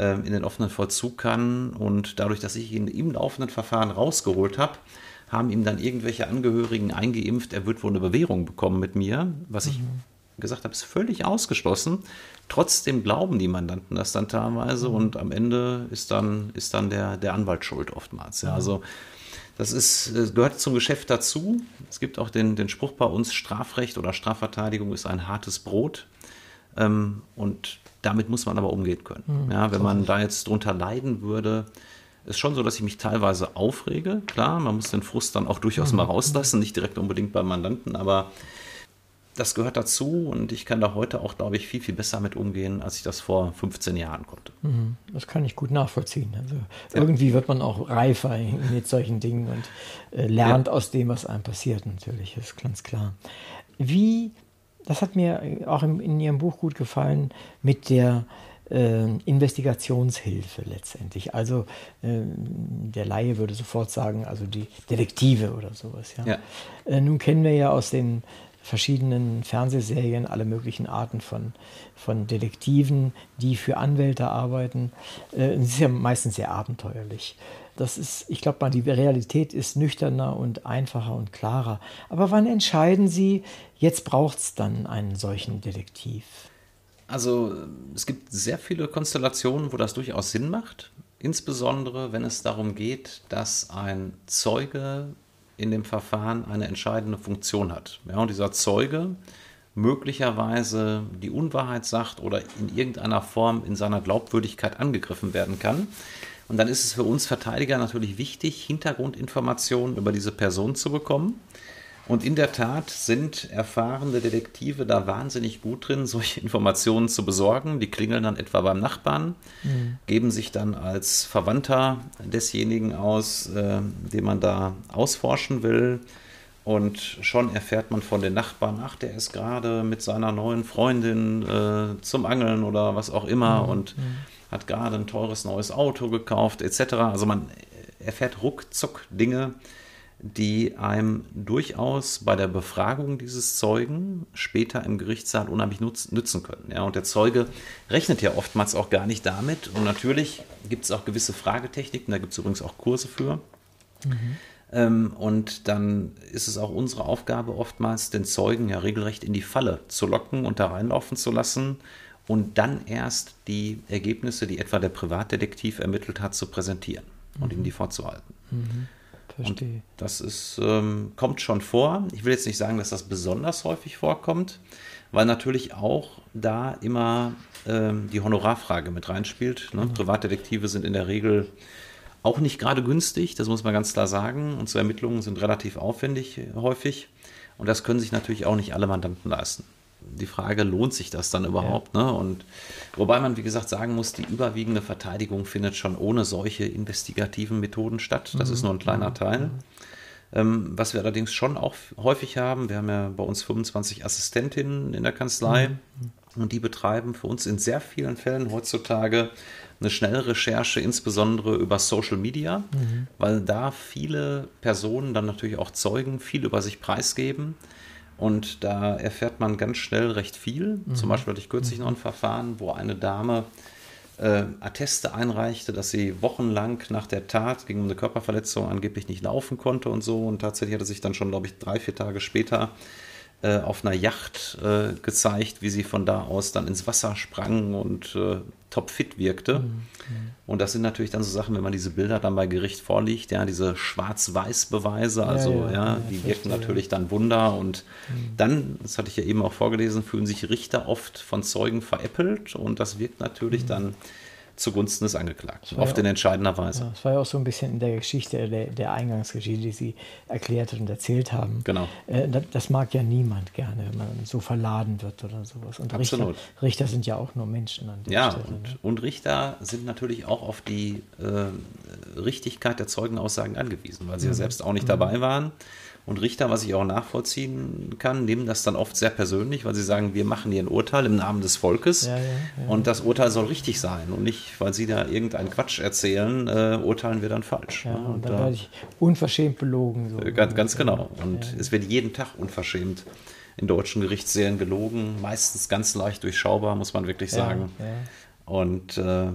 Speaker 2: in den offenen Vollzug kann. Und dadurch, dass ich ihn im laufenden Verfahren rausgeholt habe, haben ihm dann irgendwelche Angehörigen eingeimpft, er wird wohl eine Bewährung bekommen mit mir, was ich mhm. gesagt habe, ist völlig ausgeschlossen. Trotzdem glauben die Mandanten das dann teilweise mhm. und am Ende ist dann, ist dann der, der Anwalt schuld oftmals. Ja, mhm. also das ist, das gehört zum Geschäft dazu. Es gibt auch den, den Spruch bei uns, Strafrecht oder Strafverteidigung ist ein hartes Brot. Ähm, und damit muss man aber umgehen können. Mhm, ja, wenn man da jetzt drunter leiden würde, ist schon so, dass ich mich teilweise aufrege. Klar, man muss den Frust dann auch durchaus mhm. mal rauslassen, nicht direkt unbedingt beim Mandanten, aber das gehört dazu und ich kann da heute auch, glaube ich, viel, viel besser mit umgehen, als ich das vor 15 Jahren konnte.
Speaker 3: Mhm, das kann ich gut nachvollziehen. Also ja. irgendwie wird man auch reifer <laughs> mit solchen Dingen und äh, lernt ja. aus dem, was einem passiert, natürlich, ist ganz klar. Wie das hat mir auch in, in Ihrem Buch gut gefallen mit der äh, Investigationshilfe letztendlich. Also äh, der Laie würde sofort sagen, also die Detektive oder sowas. Ja? ja. Äh, nun kennen wir ja aus den verschiedenen Fernsehserien alle möglichen Arten von, von Detektiven, die für Anwälte arbeiten. Äh, es ist ja meistens sehr abenteuerlich. Das ist, ich glaube mal, die Realität ist nüchterner und einfacher und klarer. Aber wann entscheiden Sie, jetzt braucht es dann einen solchen Detektiv?
Speaker 2: Also es gibt sehr viele Konstellationen, wo das durchaus Sinn macht. Insbesondere, wenn es darum geht, dass ein Zeuge in dem Verfahren eine entscheidende Funktion hat. Ja, und dieser Zeuge möglicherweise die Unwahrheit sagt oder in irgendeiner Form in seiner Glaubwürdigkeit angegriffen werden kann. Und dann ist es für uns Verteidiger natürlich wichtig, Hintergrundinformationen über diese Person zu bekommen. Und in der Tat sind erfahrene Detektive da wahnsinnig gut drin, solche <laughs> Informationen zu besorgen. Die klingeln dann etwa beim Nachbarn, mhm. geben sich dann als Verwandter desjenigen aus, äh, den man da ausforschen will. Und schon erfährt man von den Nachbarn, ach, der ist gerade mit seiner neuen Freundin äh, zum Angeln oder was auch immer. Mhm. Und mhm hat gerade ein teures neues Auto gekauft, etc. Also man erfährt ruckzuck Dinge, die einem durchaus bei der Befragung dieses Zeugen später im Gerichtssaal unheimlich nützen können. Ja, und der Zeuge rechnet ja oftmals auch gar nicht damit. Und natürlich gibt es auch gewisse Fragetechniken, da gibt es übrigens auch Kurse für. Mhm. Und dann ist es auch unsere Aufgabe, oftmals den Zeugen ja regelrecht in die Falle zu locken und da reinlaufen zu lassen und dann erst die Ergebnisse, die etwa der Privatdetektiv ermittelt hat, zu präsentieren mhm. und ihm die vorzuhalten. Mhm. Verstehe. Und das ist, ähm, kommt schon vor. Ich will jetzt nicht sagen, dass das besonders häufig vorkommt, weil natürlich auch da immer ähm, die Honorarfrage mit reinspielt. Ne? Mhm. Privatdetektive sind in der Regel auch nicht gerade günstig, das muss man ganz klar sagen. Und so Ermittlungen sind relativ aufwendig äh, häufig. Und das können sich natürlich auch nicht alle Mandanten leisten die Frage, lohnt sich das dann überhaupt? Ja. Ne? Und wobei man, wie gesagt, sagen muss, die überwiegende Verteidigung findet schon ohne solche investigativen Methoden statt. Das mhm. ist nur ein kleiner mhm. Teil. Ähm, was wir allerdings schon auch häufig haben, wir haben ja bei uns 25 Assistentinnen in der Kanzlei mhm. und die betreiben für uns in sehr vielen Fällen heutzutage eine schnelle Recherche, insbesondere über Social Media, mhm. weil da viele Personen dann natürlich auch Zeugen viel über sich preisgeben und da erfährt man ganz schnell recht viel. Mhm. Zum Beispiel hatte ich kürzlich mhm. noch ein Verfahren, wo eine Dame äh, Atteste einreichte, dass sie wochenlang nach der Tat gegen eine Körperverletzung angeblich nicht laufen konnte und so. Und tatsächlich hatte sich dann schon, glaube ich, drei, vier Tage später äh, auf einer Yacht äh, gezeigt, wie sie von da aus dann ins Wasser sprang und äh, topfit wirkte. Mhm. Und das sind natürlich dann so Sachen, wenn man diese Bilder dann bei Gericht vorliegt, ja, diese Schwarz-Weiß-Beweise, also ja, ja, ja die wirken natürlich dann Wunder. Und mhm. dann, das hatte ich ja eben auch vorgelesen, fühlen sich Richter oft von Zeugen veräppelt und das wirkt natürlich mhm. dann zugunsten des Angeklagten, oft ja in entscheidender Weise.
Speaker 3: Ja, das war ja auch so ein bisschen in der Geschichte, der, der Eingangsgeschichte, die Sie erklärt und erzählt haben.
Speaker 2: Genau.
Speaker 3: Äh, das, das, mag ja niemand gerne, wenn man so verladen wird oder sowas. Und Absolut. Richter, Richter sind ja auch nur Menschen an
Speaker 2: der ja, Stelle. Und, ne? und Richter sind natürlich auch auf die äh, Richtigkeit der Zeugenaussagen angewiesen, weil sie mhm. ja selbst auch nicht mhm. dabei waren. Und Richter, was ich auch nachvollziehen kann, nehmen das dann oft sehr persönlich, weil sie sagen, wir machen hier ein Urteil im Namen des Volkes ja, ja, ja. und das Urteil soll richtig sein und nicht, weil sie da irgendeinen Quatsch erzählen, äh, urteilen wir dann falsch.
Speaker 3: Ja, und, dann werde ich unverschämt belogen.
Speaker 2: So. Ganz, ganz genau. Und es wird jeden Tag unverschämt in deutschen Gerichtsserien gelogen, meistens ganz leicht durchschaubar, muss man wirklich sagen. Und äh,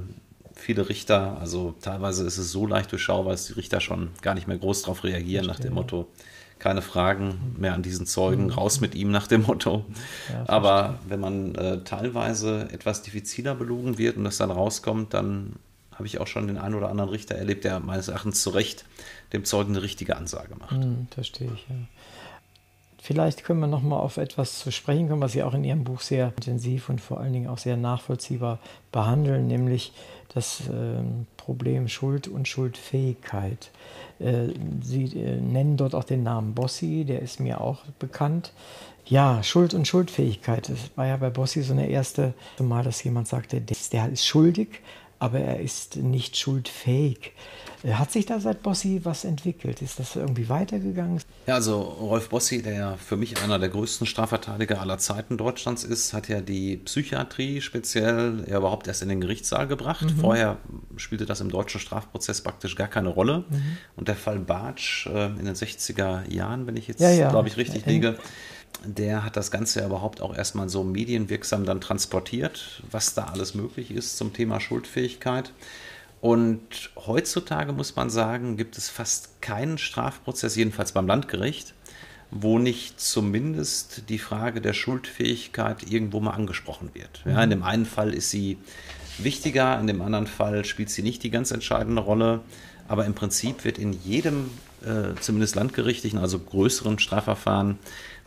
Speaker 2: viele Richter, also teilweise ist es so leicht durchschaubar, dass die Richter schon gar nicht mehr groß darauf reagieren, nach dem Motto, keine Fragen mehr an diesen Zeugen, mhm. raus mit ihm nach dem Motto. Ja, Aber wenn man äh, teilweise etwas diffiziler belogen wird und das dann rauskommt, dann habe ich auch schon den einen oder anderen Richter erlebt, der meines Erachtens zu Recht dem Zeugen eine richtige Ansage macht.
Speaker 3: Hm, verstehe ich, ja. Vielleicht können wir noch mal auf etwas zu sprechen kommen, was Sie auch in Ihrem Buch sehr intensiv und vor allen Dingen auch sehr nachvollziehbar behandeln, nämlich das äh, Problem Schuld und Schuldfähigkeit. Äh, Sie äh, nennen dort auch den Namen Bossi, der ist mir auch bekannt. Ja, Schuld und Schuldfähigkeit. Das war ja bei Bossi so eine erste Mal, dass jemand sagte, der ist schuldig, aber er ist nicht schuldfähig. Hat sich da seit Bossi was entwickelt? Ist das irgendwie weitergegangen?
Speaker 2: Ja, also Rolf Bossi, der ja für mich einer der größten Strafverteidiger aller Zeiten Deutschlands ist, hat ja die Psychiatrie speziell ja überhaupt erst in den Gerichtssaal gebracht. Mhm. Vorher spielte das im deutschen Strafprozess praktisch gar keine Rolle. Mhm. Und der Fall Bartsch äh, in den 60er Jahren, wenn ich jetzt, ja, ja. glaube ich, richtig liege, der hat das Ganze ja überhaupt auch erstmal so medienwirksam dann transportiert, was da alles möglich ist zum Thema Schuldfähigkeit. Und heutzutage muss man sagen, gibt es fast keinen Strafprozess, jedenfalls beim Landgericht, wo nicht zumindest die Frage der Schuldfähigkeit irgendwo mal angesprochen wird. Ja, in dem einen Fall ist sie wichtiger, in dem anderen Fall spielt sie nicht die ganz entscheidende Rolle. Aber im Prinzip wird in jedem, äh, zumindest landgerichtlichen, also größeren Strafverfahren,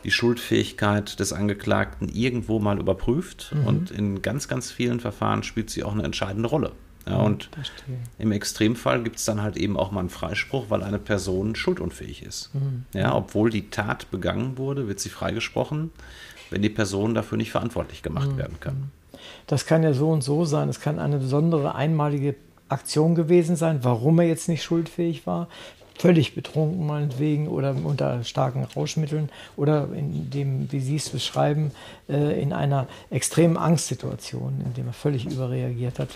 Speaker 2: die Schuldfähigkeit des Angeklagten irgendwo mal überprüft. Mhm. Und in ganz, ganz vielen Verfahren spielt sie auch eine entscheidende Rolle. Ja, und Verstehe. im Extremfall gibt es dann halt eben auch mal einen Freispruch, weil eine Person schuldunfähig ist. Mhm. Ja, obwohl die Tat begangen wurde, wird sie freigesprochen, wenn die Person dafür nicht verantwortlich gemacht mhm. werden kann.
Speaker 3: Das kann ja so und so sein. Es kann eine besondere einmalige Aktion gewesen sein, warum er jetzt nicht schuldfähig war. Völlig betrunken meinetwegen oder unter starken Rauschmitteln oder in dem, wie Sie es beschreiben, äh, in einer extremen Angstsituation, in dem er völlig überreagiert hat.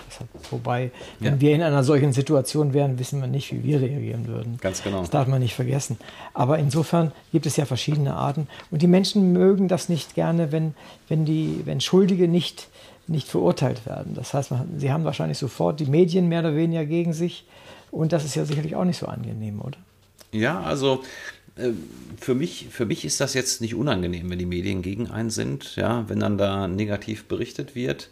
Speaker 3: Wobei, wenn ja. wir in einer solchen Situation wären, wissen wir nicht, wie wir reagieren würden.
Speaker 2: Ganz genau.
Speaker 3: Das darf man nicht vergessen. Aber insofern gibt es ja verschiedene Arten. Und die Menschen mögen das nicht gerne, wenn, wenn, die, wenn Schuldige nicht, nicht verurteilt werden. Das heißt, sie haben wahrscheinlich sofort die Medien mehr oder weniger gegen sich. Und das ist ja sicherlich auch nicht so angenehm, oder?
Speaker 2: Ja, also äh, für mich, für mich ist das jetzt nicht unangenehm, wenn die Medien gegen einen sind, ja, wenn dann da negativ berichtet wird.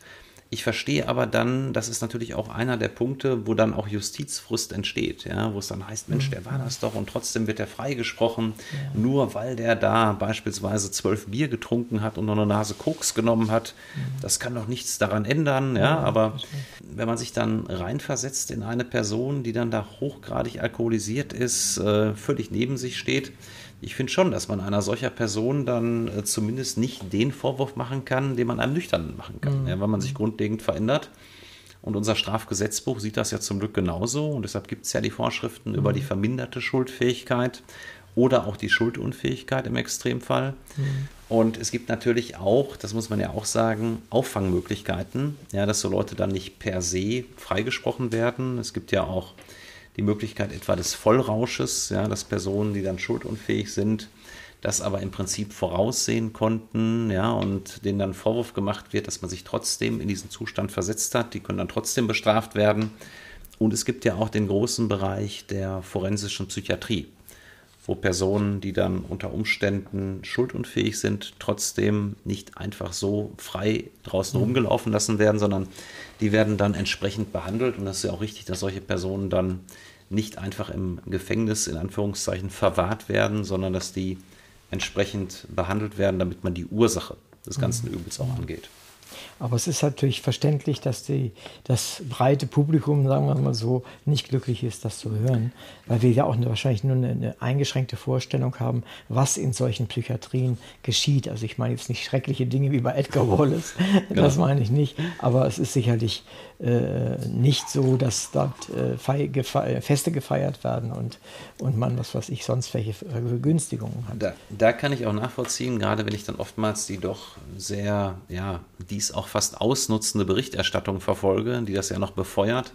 Speaker 2: Ich verstehe aber dann, das ist natürlich auch einer der Punkte, wo dann auch Justizfrust entsteht, ja, wo es dann heißt, Mensch, der war das doch und trotzdem wird er freigesprochen, ja. nur weil der da beispielsweise zwölf Bier getrunken hat und noch eine Nase Koks genommen hat. Das kann doch nichts daran ändern, ja, aber wenn man sich dann reinversetzt in eine Person, die dann da hochgradig alkoholisiert ist, äh, völlig neben sich steht, ich finde schon, dass man einer solcher Person dann äh, zumindest nicht den Vorwurf machen kann, den man einem Nüchternen machen kann, mhm. ja, weil man sich grundlegend verändert. Und unser Strafgesetzbuch sieht das ja zum Glück genauso. Und deshalb gibt es ja die Vorschriften mhm. über die verminderte Schuldfähigkeit oder auch die Schuldunfähigkeit im Extremfall. Mhm. Und es gibt natürlich auch, das muss man ja auch sagen, Auffangmöglichkeiten, ja, dass so Leute dann nicht per se freigesprochen werden. Es gibt ja auch die Möglichkeit etwa des Vollrausches, ja, dass Personen, die dann schuldunfähig sind, das aber im Prinzip voraussehen konnten, ja, und denen dann Vorwurf gemacht wird, dass man sich trotzdem in diesen Zustand versetzt hat, die können dann trotzdem bestraft werden. Und es gibt ja auch den großen Bereich der forensischen Psychiatrie, wo Personen, die dann unter Umständen schuldunfähig sind, trotzdem nicht einfach so frei draußen mhm. rumgelaufen lassen werden, sondern die werden dann entsprechend behandelt. Und das ist ja auch richtig, dass solche Personen dann nicht einfach im Gefängnis in Anführungszeichen verwahrt werden, sondern dass die entsprechend behandelt werden, damit man die Ursache des ganzen mhm. Übels auch angeht.
Speaker 3: Aber es ist natürlich verständlich, dass die, das breite Publikum, sagen wir mal so, nicht glücklich ist, das zu hören, weil wir ja auch eine, wahrscheinlich nur eine, eine, eingeschränkte Vorstellung haben, was in solchen Psychiatrien geschieht. Also ich meine jetzt nicht schreckliche Dinge wie bei Edgar Wallace, das genau. meine ich nicht, aber es ist sicherlich äh, nicht so, dass dort äh, gefe Feste gefeiert werden und, und man, was weiß ich, sonst welche Vergünstigungen hat.
Speaker 2: Da, da kann ich auch nachvollziehen, gerade wenn ich dann oftmals die doch sehr, ja, dies auch fast ausnutzende Berichterstattung verfolge, die das ja noch befeuert.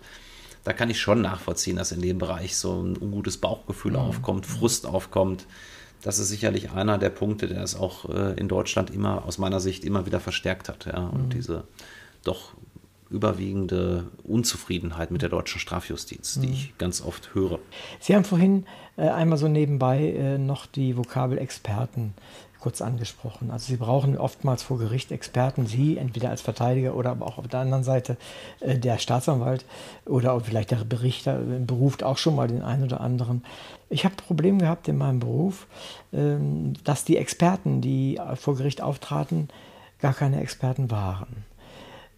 Speaker 2: Da kann ich schon nachvollziehen, dass in dem Bereich so ein ungutes Bauchgefühl mhm. aufkommt, Frust aufkommt. Das ist sicherlich einer der Punkte, der es auch äh, in Deutschland immer, aus meiner Sicht, immer wieder verstärkt hat. Ja? Und mhm. diese doch überwiegende Unzufriedenheit mit der deutschen Strafjustiz, die mhm. ich ganz oft höre.
Speaker 3: Sie haben vorhin äh, einmal so nebenbei äh, noch die Vokabel Experten kurz angesprochen. Also Sie brauchen oftmals vor Gericht Experten, Sie entweder als Verteidiger oder aber auch auf der anderen Seite äh, der Staatsanwalt oder auch vielleicht der Berichter äh, beruft auch schon mal den einen oder anderen. Ich habe Probleme gehabt in meinem Beruf, ähm, dass die Experten, die vor Gericht auftraten, gar keine Experten waren.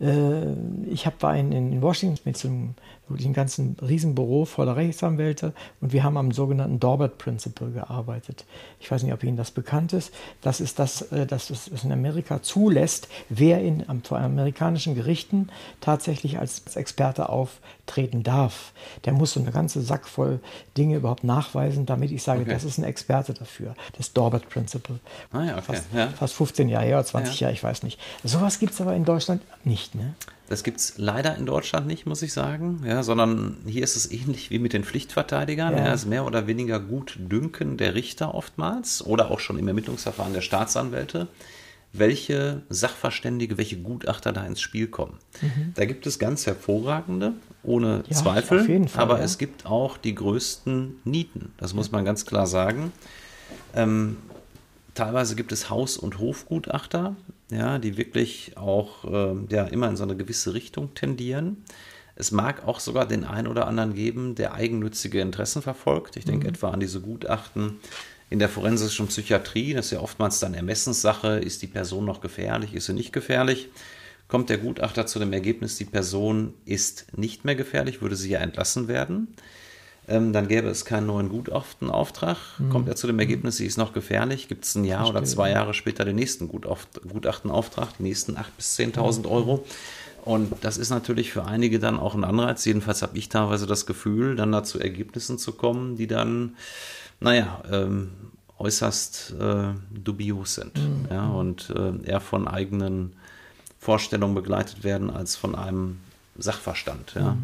Speaker 3: Äh, ich hab, war in, in Washington mit so einem wirklich ein ganzen Riesenbüro voller Rechtsanwälte und wir haben am sogenannten Dorbert Principle gearbeitet. Ich weiß nicht, ob Ihnen das bekannt ist. Das ist das, äh, das es in Amerika zulässt, wer in vor amerikanischen Gerichten tatsächlich als Experte auftreten darf. Der muss so eine ganze Sack voll Dinge überhaupt nachweisen, damit ich sage, okay. das ist ein Experte dafür. Das Dorbert Principle.
Speaker 2: Ah ja, okay.
Speaker 3: fast,
Speaker 2: ja.
Speaker 3: fast 15 Jahre her, 20 ja. Jahre, ich weiß nicht. Sowas gibt es aber in Deutschland nicht. Ne?
Speaker 2: Das gibt es leider in Deutschland nicht, muss ich sagen, ja, sondern hier ist es ähnlich wie mit den Pflichtverteidigern. Ja. Er ist mehr oder weniger gut dünken der Richter oftmals oder auch schon im Ermittlungsverfahren der Staatsanwälte, welche Sachverständige, welche Gutachter da ins Spiel kommen. Mhm. Da gibt es ganz hervorragende, ohne ja, Zweifel, Fall, aber ja. es gibt auch die größten Nieten, das muss man ganz klar sagen. Ähm, teilweise gibt es Haus- und Hofgutachter, ja, die wirklich auch äh, ja, immer in so eine gewisse Richtung tendieren. Es mag auch sogar den einen oder anderen geben, der eigennützige Interessen verfolgt. Ich denke mhm. etwa an diese Gutachten in der forensischen Psychiatrie. Das ist ja oftmals dann Ermessenssache. Ist die Person noch gefährlich? Ist sie nicht gefährlich? Kommt der Gutachter zu dem Ergebnis, die Person ist nicht mehr gefährlich, würde sie ja entlassen werden ähm, dann gäbe es keinen neuen Gutachtenauftrag. Mhm. Kommt er zu dem Ergebnis, sie ist noch gefährlich, gibt es ein Jahr Verstehe, oder zwei Jahre später den nächsten Gutachtenauftrag, die nächsten 8.000 bis 10.000 mhm. Euro. Und das ist natürlich für einige dann auch ein Anreiz. Jedenfalls habe ich teilweise das Gefühl, dann da zu Ergebnissen zu kommen, die dann, naja, ähm, äußerst äh, dubios sind. Mhm. Ja, und äh, eher von eigenen Vorstellungen begleitet werden als von einem Sachverstand. Ja.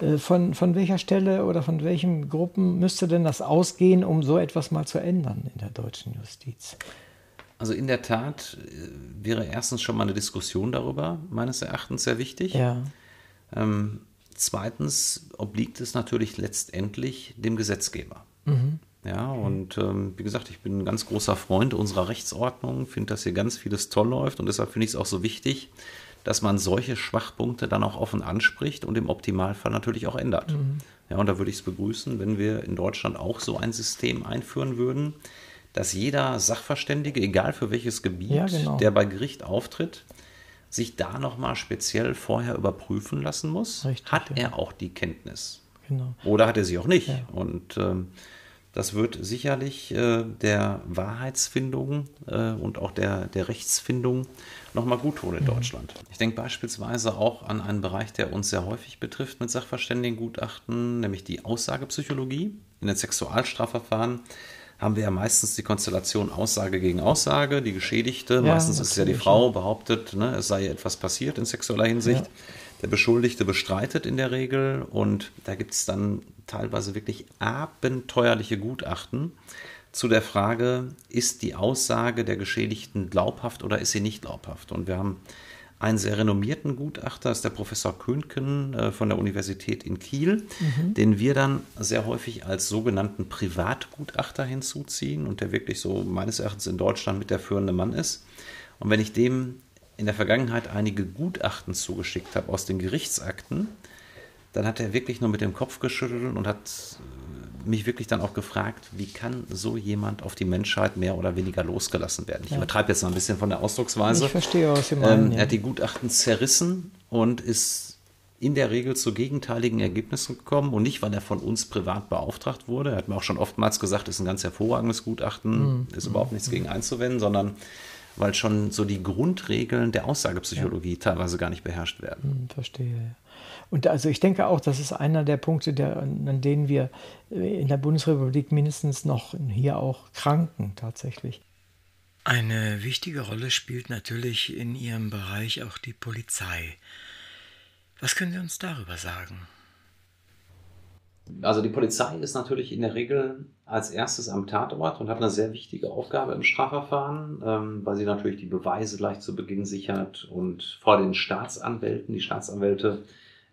Speaker 3: Äh, von, von welcher Stelle oder von welchen Gruppen müsste denn das ausgehen, um so etwas mal zu ändern in der deutschen Justiz?
Speaker 2: Also in der Tat äh, wäre erstens schon mal eine Diskussion darüber, meines Erachtens sehr wichtig.
Speaker 3: Ja.
Speaker 2: Ähm, zweitens obliegt es natürlich letztendlich dem Gesetzgeber. Mhm. Ja, und ähm, wie gesagt, ich bin ein ganz großer Freund unserer Rechtsordnung, finde, dass hier ganz vieles toll läuft und deshalb finde ich es auch so wichtig, dass man solche Schwachpunkte dann auch offen anspricht und im Optimalfall natürlich auch ändert. Mhm. Ja, und da würde ich es begrüßen, wenn wir in Deutschland auch so ein System einführen würden, dass jeder Sachverständige, egal für welches Gebiet, ja, genau. der bei Gericht auftritt, sich da nochmal speziell vorher überprüfen lassen muss. Richtig, hat ja. er auch die Kenntnis? Genau. Oder hat er sie auch nicht? Ja. Und ähm, das wird sicherlich äh, der Wahrheitsfindung äh, und auch der, der Rechtsfindung nochmal gut tun in mhm. Deutschland. Ich denke beispielsweise auch an einen Bereich, der uns sehr häufig betrifft mit Sachverständigengutachten, nämlich die Aussagepsychologie in den Sexualstrafverfahren haben wir ja meistens die Konstellation Aussage gegen Aussage. Die Geschädigte, ja, meistens ist es ja die Frau, behauptet, ne, es sei etwas passiert in sexueller Hinsicht. Ja. Der Beschuldigte bestreitet in der Regel und da gibt es dann teilweise wirklich abenteuerliche Gutachten zu der Frage, ist die Aussage der Geschädigten glaubhaft oder ist sie nicht glaubhaft? Und wir haben einen sehr renommierten Gutachter, ist der Professor Könken äh, von der Universität in Kiel, mhm. den wir dann sehr häufig als sogenannten Privatgutachter hinzuziehen und der wirklich so meines Erachtens in Deutschland mit der führende Mann ist. Und wenn ich dem in der Vergangenheit einige Gutachten zugeschickt habe aus den Gerichtsakten, dann hat er wirklich nur mit dem Kopf geschüttelt und hat mich wirklich dann auch gefragt, wie kann so jemand auf die Menschheit mehr oder weniger losgelassen werden? Ich ja. übertreibe jetzt noch ein bisschen von der Ausdrucksweise.
Speaker 3: Ich verstehe, was Sie meinen.
Speaker 2: Ähm, er hat die Gutachten zerrissen und ist in der Regel zu gegenteiligen Ergebnissen gekommen und nicht, weil er von uns privat beauftragt wurde. Er hat mir auch schon oftmals gesagt, ist ein ganz hervorragendes Gutachten, mhm. ist überhaupt nichts gegen einzuwenden, sondern weil schon so die Grundregeln der Aussagepsychologie ja. teilweise gar nicht beherrscht werden.
Speaker 3: Mhm, verstehe. Und also ich denke auch, das ist einer der Punkte, der, an denen wir äh, in der Bundesrepublik mindestens noch hier auch kranken tatsächlich. Eine wichtige Rolle spielt natürlich in Ihrem Bereich auch die Polizei. Was können Sie uns darüber sagen?
Speaker 2: Also die Polizei ist natürlich in der Regel als erstes am Tatort und hat eine sehr wichtige Aufgabe im Strafverfahren, ähm, weil sie natürlich die Beweise gleich zu Beginn sichert und vor den Staatsanwälten, die Staatsanwälte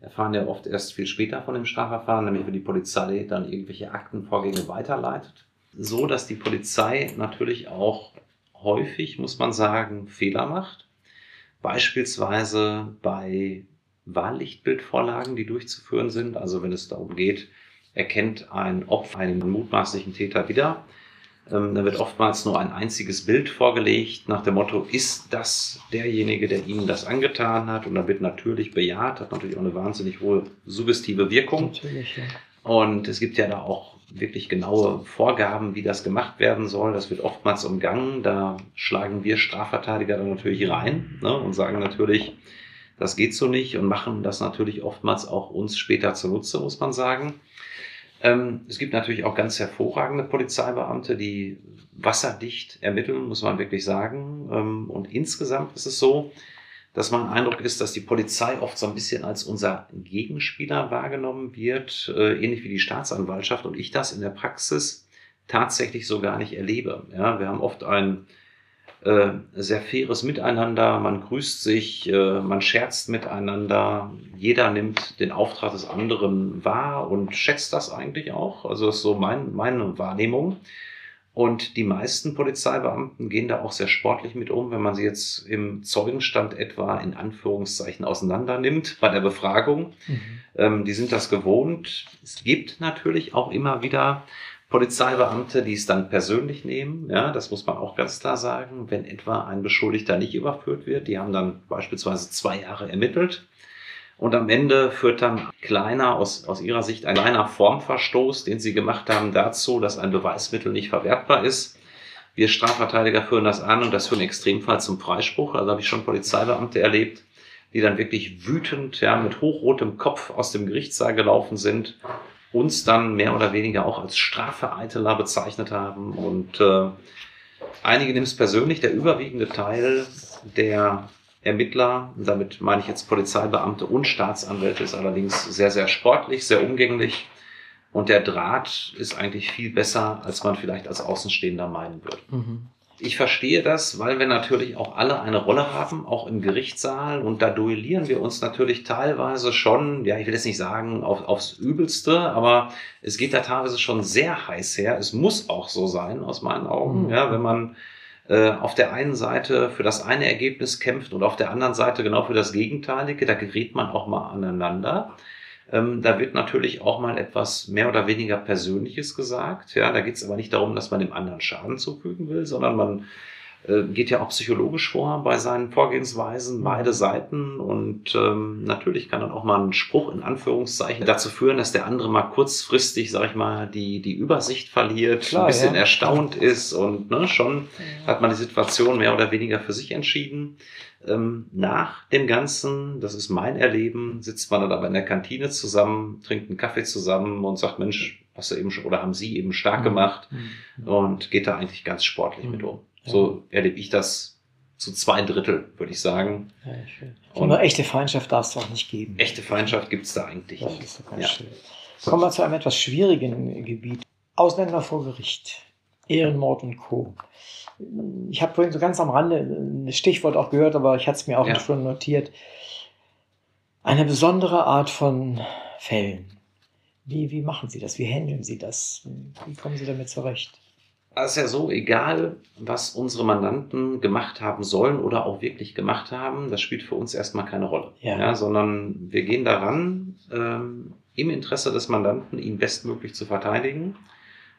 Speaker 2: erfahren ja oft erst viel später von dem Strafverfahren, nämlich wenn die Polizei dann irgendwelche Aktenvorgänge weiterleitet. So dass die Polizei natürlich auch häufig, muss man sagen, Fehler macht. Beispielsweise bei Wahllichtbildvorlagen, die durchzuführen sind. Also wenn es darum geht, erkennt ein Opfer einen mutmaßlichen Täter wieder, ähm, da wird oftmals nur ein einziges Bild vorgelegt nach dem Motto, ist das derjenige, der Ihnen das angetan hat? Und da wird natürlich bejaht, hat natürlich auch eine wahnsinnig hohe suggestive Wirkung. Natürlich, ja. Und es gibt ja da auch wirklich genaue Vorgaben, wie das gemacht werden soll. Das wird oftmals umgangen. Da schlagen wir Strafverteidiger dann natürlich rein ne, und sagen natürlich, das geht so nicht und machen das natürlich oftmals auch uns später zunutze, muss man sagen. Ähm, es gibt natürlich auch ganz hervorragende Polizeibeamte, die wasserdicht ermitteln, muss man wirklich sagen. Ähm, und insgesamt ist es so, dass mein Eindruck ist, dass die Polizei oft so ein bisschen als unser Gegenspieler wahrgenommen wird, äh, ähnlich wie die Staatsanwaltschaft und ich das in der Praxis tatsächlich so gar nicht erlebe. Ja, wir haben oft ein äh, sehr faires Miteinander, man grüßt sich, äh, man scherzt miteinander, jeder nimmt den Auftrag des anderen wahr und schätzt das eigentlich auch. Also das ist so mein, meine Wahrnehmung. Und die meisten Polizeibeamten gehen da auch sehr sportlich mit um, wenn man sie jetzt im Zeugenstand etwa in Anführungszeichen auseinander nimmt bei der Befragung. Mhm. Ähm, die sind das gewohnt. Es gibt natürlich auch immer wieder Polizeibeamte, die es dann persönlich nehmen. Ja, das muss man auch ganz klar sagen. Wenn etwa ein Beschuldigter nicht überführt wird, die haben dann beispielsweise zwei Jahre ermittelt. Und am Ende führt dann kleiner, aus, aus ihrer Sicht ein kleiner Formverstoß, den sie gemacht haben, dazu, dass ein Beweismittel nicht verwertbar ist. Wir Strafverteidiger führen das an und das für einen Extremfall zum Freispruch. Also habe ich schon Polizeibeamte erlebt, die dann wirklich wütend, ja, mit hochrotem Kopf aus dem Gerichtssaal gelaufen sind, uns dann mehr oder weniger auch als Strafvereiteler bezeichnet haben und äh, einige nehmen es persönlich, der überwiegende Teil der Ermittler, damit meine ich jetzt Polizeibeamte und Staatsanwälte, ist allerdings sehr, sehr sportlich, sehr umgänglich und der Draht ist eigentlich viel besser, als man vielleicht als Außenstehender meinen würde. Mhm. Ich verstehe das, weil wir natürlich auch alle eine Rolle haben, auch im Gerichtssaal. Und da duellieren wir uns natürlich teilweise schon, ja, ich will jetzt nicht sagen auf, aufs Übelste, aber es geht da teilweise schon sehr heiß her. Es muss auch so sein, aus meinen Augen, mhm. ja, wenn man äh, auf der einen Seite für das eine Ergebnis kämpft und auf der anderen Seite genau für das Gegenteilige, da gerät man auch mal aneinander. Ähm, da wird natürlich auch mal etwas mehr oder weniger Persönliches gesagt. Ja, da geht es aber nicht darum, dass man dem anderen Schaden zufügen will, sondern man äh, geht ja auch psychologisch vor bei seinen Vorgehensweisen, beide Seiten. Und ähm, natürlich kann dann auch mal ein Spruch in Anführungszeichen dazu führen, dass der andere mal kurzfristig, sag ich mal, die, die Übersicht verliert, Klar, ein bisschen ja. erstaunt ist und ne, schon hat man die Situation mehr oder weniger für sich entschieden. Ähm, nach dem Ganzen, das ist mein Erleben, sitzt man dann aber in der Kantine zusammen, trinkt einen Kaffee zusammen und sagt, Mensch, hast du eben schon, oder haben Sie eben stark mhm. gemacht mhm. und geht da eigentlich ganz sportlich mhm. mit um. So erlebe ich das zu zwei Drittel, würde ich sagen.
Speaker 3: Ja, schön. Und nur echte Feindschaft darf es auch nicht geben.
Speaker 2: Echte Feindschaft gibt es da eigentlich
Speaker 3: das nicht. Ist ganz ja. schön. Kommen wir zu einem etwas schwierigen Gebiet. Ausländer vor Gericht. Ehrenmord und Co ich habe vorhin so ganz am Rande ein Stichwort auch gehört, aber ich hatte es mir auch ja. schon notiert. Eine besondere Art von Fällen. Wie, wie machen Sie das? Wie handeln Sie das? Wie kommen Sie damit zurecht?
Speaker 2: Es ist ja so, egal was unsere Mandanten gemacht haben sollen oder auch wirklich gemacht haben, das spielt für uns erstmal keine Rolle. Ja. ja sondern wir gehen daran, ähm, im Interesse des Mandanten ihn bestmöglich zu verteidigen.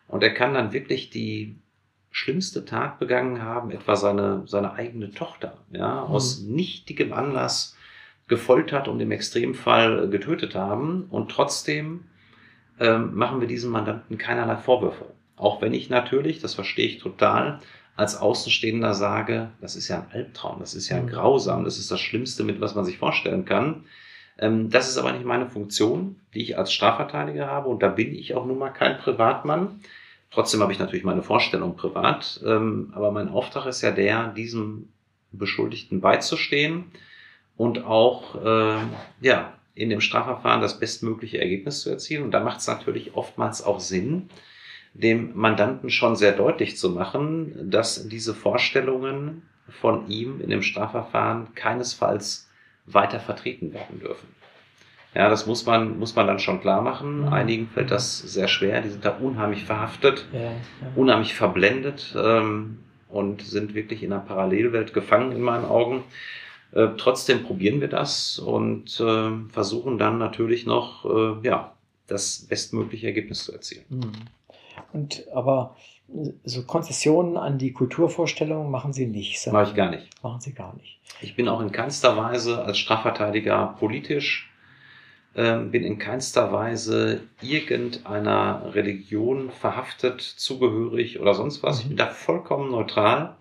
Speaker 2: Und er kann dann wirklich die schlimmste Tat begangen haben, etwa seine, seine eigene Tochter, ja, mhm. aus nichtigem Anlass gefoltert und im Extremfall getötet haben. Und trotzdem ähm, machen wir diesem Mandanten keinerlei Vorwürfe. Auch wenn ich natürlich, das verstehe ich total, als Außenstehender sage, das ist ja ein Albtraum, das ist ja ein mhm. grausam, das ist das Schlimmste, mit was man sich vorstellen kann. Ähm, das ist aber nicht meine Funktion, die ich als Strafverteidiger habe. Und da bin ich auch nun mal kein Privatmann. Trotzdem habe ich natürlich meine Vorstellung privat, ähm, aber mein Auftrag ist ja der, diesem Beschuldigten beizustehen und auch äh, ja, in dem Strafverfahren das bestmögliche Ergebnis zu erzielen. Und da macht es natürlich oftmals auch Sinn, dem Mandanten schon sehr deutlich zu machen, dass diese Vorstellungen von ihm in dem Strafverfahren keinesfalls weiter vertreten werden dürfen. Ja, das muss man, muss man dann schon klar machen. Mhm. Einigen fällt das sehr schwer. Die sind da unheimlich verhaftet, ja, ja. unheimlich verblendet ähm, und sind wirklich in einer Parallelwelt gefangen in meinen Augen. Äh, trotzdem probieren wir das und äh, versuchen dann natürlich noch, äh, ja, das bestmögliche Ergebnis zu erzielen. Mhm.
Speaker 3: Und aber so Konzessionen an die Kulturvorstellungen machen Sie nicht.
Speaker 2: Mache ich gar nicht.
Speaker 3: Machen Sie gar nicht.
Speaker 2: Ich bin auch in keinster Weise als Strafverteidiger politisch ähm, bin in keinster Weise irgendeiner Religion verhaftet, zugehörig oder sonst was. Ich bin mhm. da vollkommen neutral.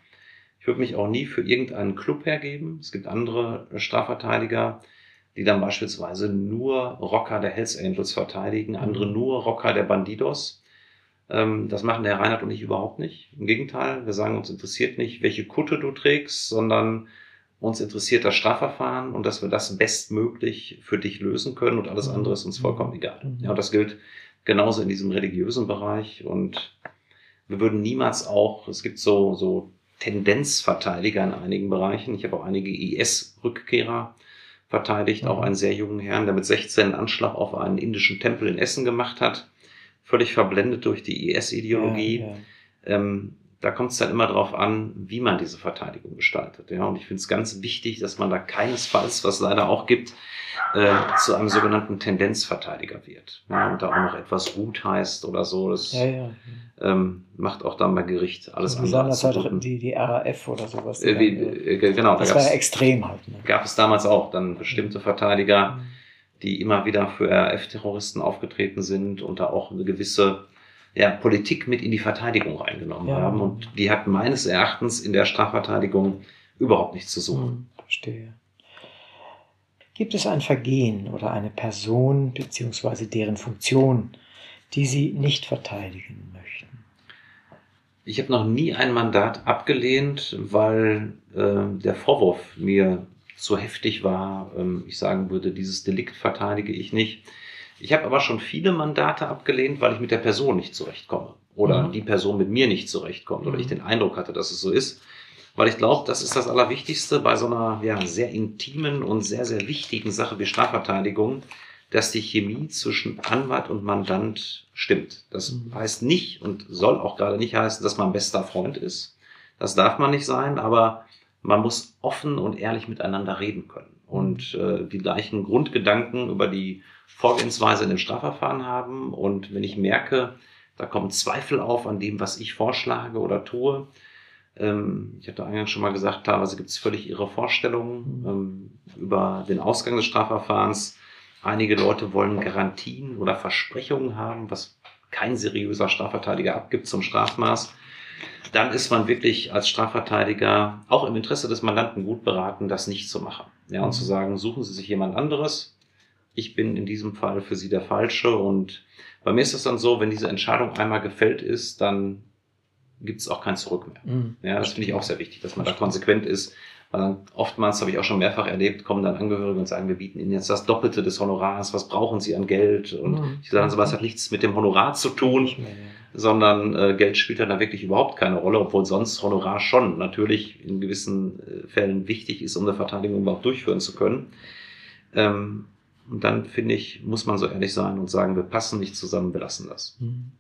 Speaker 2: Ich würde mich auch nie für irgendeinen Club hergeben. Es gibt andere Strafverteidiger, die dann beispielsweise nur Rocker der Hells Angels verteidigen, andere mhm. nur Rocker der Bandidos. Ähm, das machen der Reinhard und ich überhaupt nicht. Im Gegenteil, wir sagen, uns interessiert nicht, welche Kutte du trägst, sondern uns interessiert das Strafverfahren und dass wir das bestmöglich für dich lösen können und alles andere ist uns mhm. vollkommen egal. Mhm. Ja, und das gilt genauso in diesem religiösen Bereich und wir würden niemals auch, es gibt so, so Tendenzverteidiger in einigen Bereichen. Ich habe auch einige IS-Rückkehrer verteidigt, auch mhm. einen sehr jungen Herrn, der mit 16 einen Anschlag auf einen indischen Tempel in Essen gemacht hat, völlig verblendet durch die IS-Ideologie. Ja, ja. ähm, da kommt es dann immer darauf an, wie man diese Verteidigung gestaltet. Ja, und ich finde es ganz wichtig, dass man da keinesfalls, was leider auch gibt, äh, zu einem sogenannten Tendenzverteidiger wird. Ja, und da auch noch etwas gut heißt oder so. Das ja, ja. Ähm, macht auch dann bei Gericht alles
Speaker 3: also andere. Besonders halt die, die RAF oder sowas.
Speaker 2: Äh, wie, äh, genau.
Speaker 3: Das da war ja extrem halt.
Speaker 2: Ne? Gab es damals auch dann bestimmte Verteidiger, mhm. Die immer wieder für RAF-Terroristen aufgetreten sind und da auch eine gewisse ja, Politik mit in die Verteidigung reingenommen ja. haben. Und die hat meines Erachtens in der Strafverteidigung überhaupt nichts zu suchen.
Speaker 3: Hm, verstehe. Gibt es ein Vergehen oder eine Person bzw. deren Funktion, die Sie nicht verteidigen möchten?
Speaker 2: Ich habe noch nie ein Mandat abgelehnt, weil äh, der Vorwurf mir zu heftig war. Ähm, ich sagen würde, dieses Delikt verteidige ich nicht. Ich habe aber schon viele Mandate abgelehnt, weil ich mit der Person nicht zurechtkomme oder mhm. die Person mit mir nicht zurechtkommt oder ich mhm. den Eindruck hatte, dass es so ist. Weil ich glaube, das ist das Allerwichtigste bei so einer ja, sehr intimen und sehr, sehr wichtigen Sache wie Strafverteidigung, dass die Chemie zwischen Anwalt und Mandant stimmt. Das mhm. heißt nicht und soll auch gerade nicht heißen, dass man bester Freund ist. Das darf man nicht sein, aber man muss offen und ehrlich miteinander reden können und mhm. äh, die gleichen Grundgedanken über die Vorgehensweise in dem Strafverfahren haben. Und wenn ich merke, da kommen Zweifel auf an dem, was ich vorschlage oder tue, ähm, ich hatte eingangs schon mal gesagt, teilweise gibt es völlig ihre Vorstellungen mhm. ähm, über den Ausgang des Strafverfahrens. Einige Leute wollen Garantien oder Versprechungen haben, was kein seriöser Strafverteidiger abgibt zum Strafmaß. Dann ist man wirklich als Strafverteidiger auch im Interesse des Mandanten gut beraten, das nicht zu machen. Ja, und mhm. zu sagen, suchen Sie sich jemand anderes. Ich bin in diesem Fall für Sie der Falsche. Und bei mir ist es dann so, wenn diese Entscheidung einmal gefällt ist, dann gibt es auch kein Zurück mehr. Mhm. Ja, das finde ich auch sehr wichtig, dass man da konsequent ist. Weil dann oftmals habe ich auch schon mehrfach erlebt, kommen dann Angehörige und sagen, wir bieten Ihnen jetzt das Doppelte des Honorars, was brauchen Sie an Geld? Und mhm. ich sage, sowas hat nichts mit dem Honorar zu tun, mehr, ja. sondern äh, Geld spielt dann da wirklich überhaupt keine Rolle, obwohl sonst Honorar schon natürlich in gewissen äh, Fällen wichtig ist, um eine Verteidigung überhaupt durchführen zu können. Ähm, und dann finde ich, muss man so ehrlich sein und sagen, wir passen nicht zusammen, wir lassen das. Mhm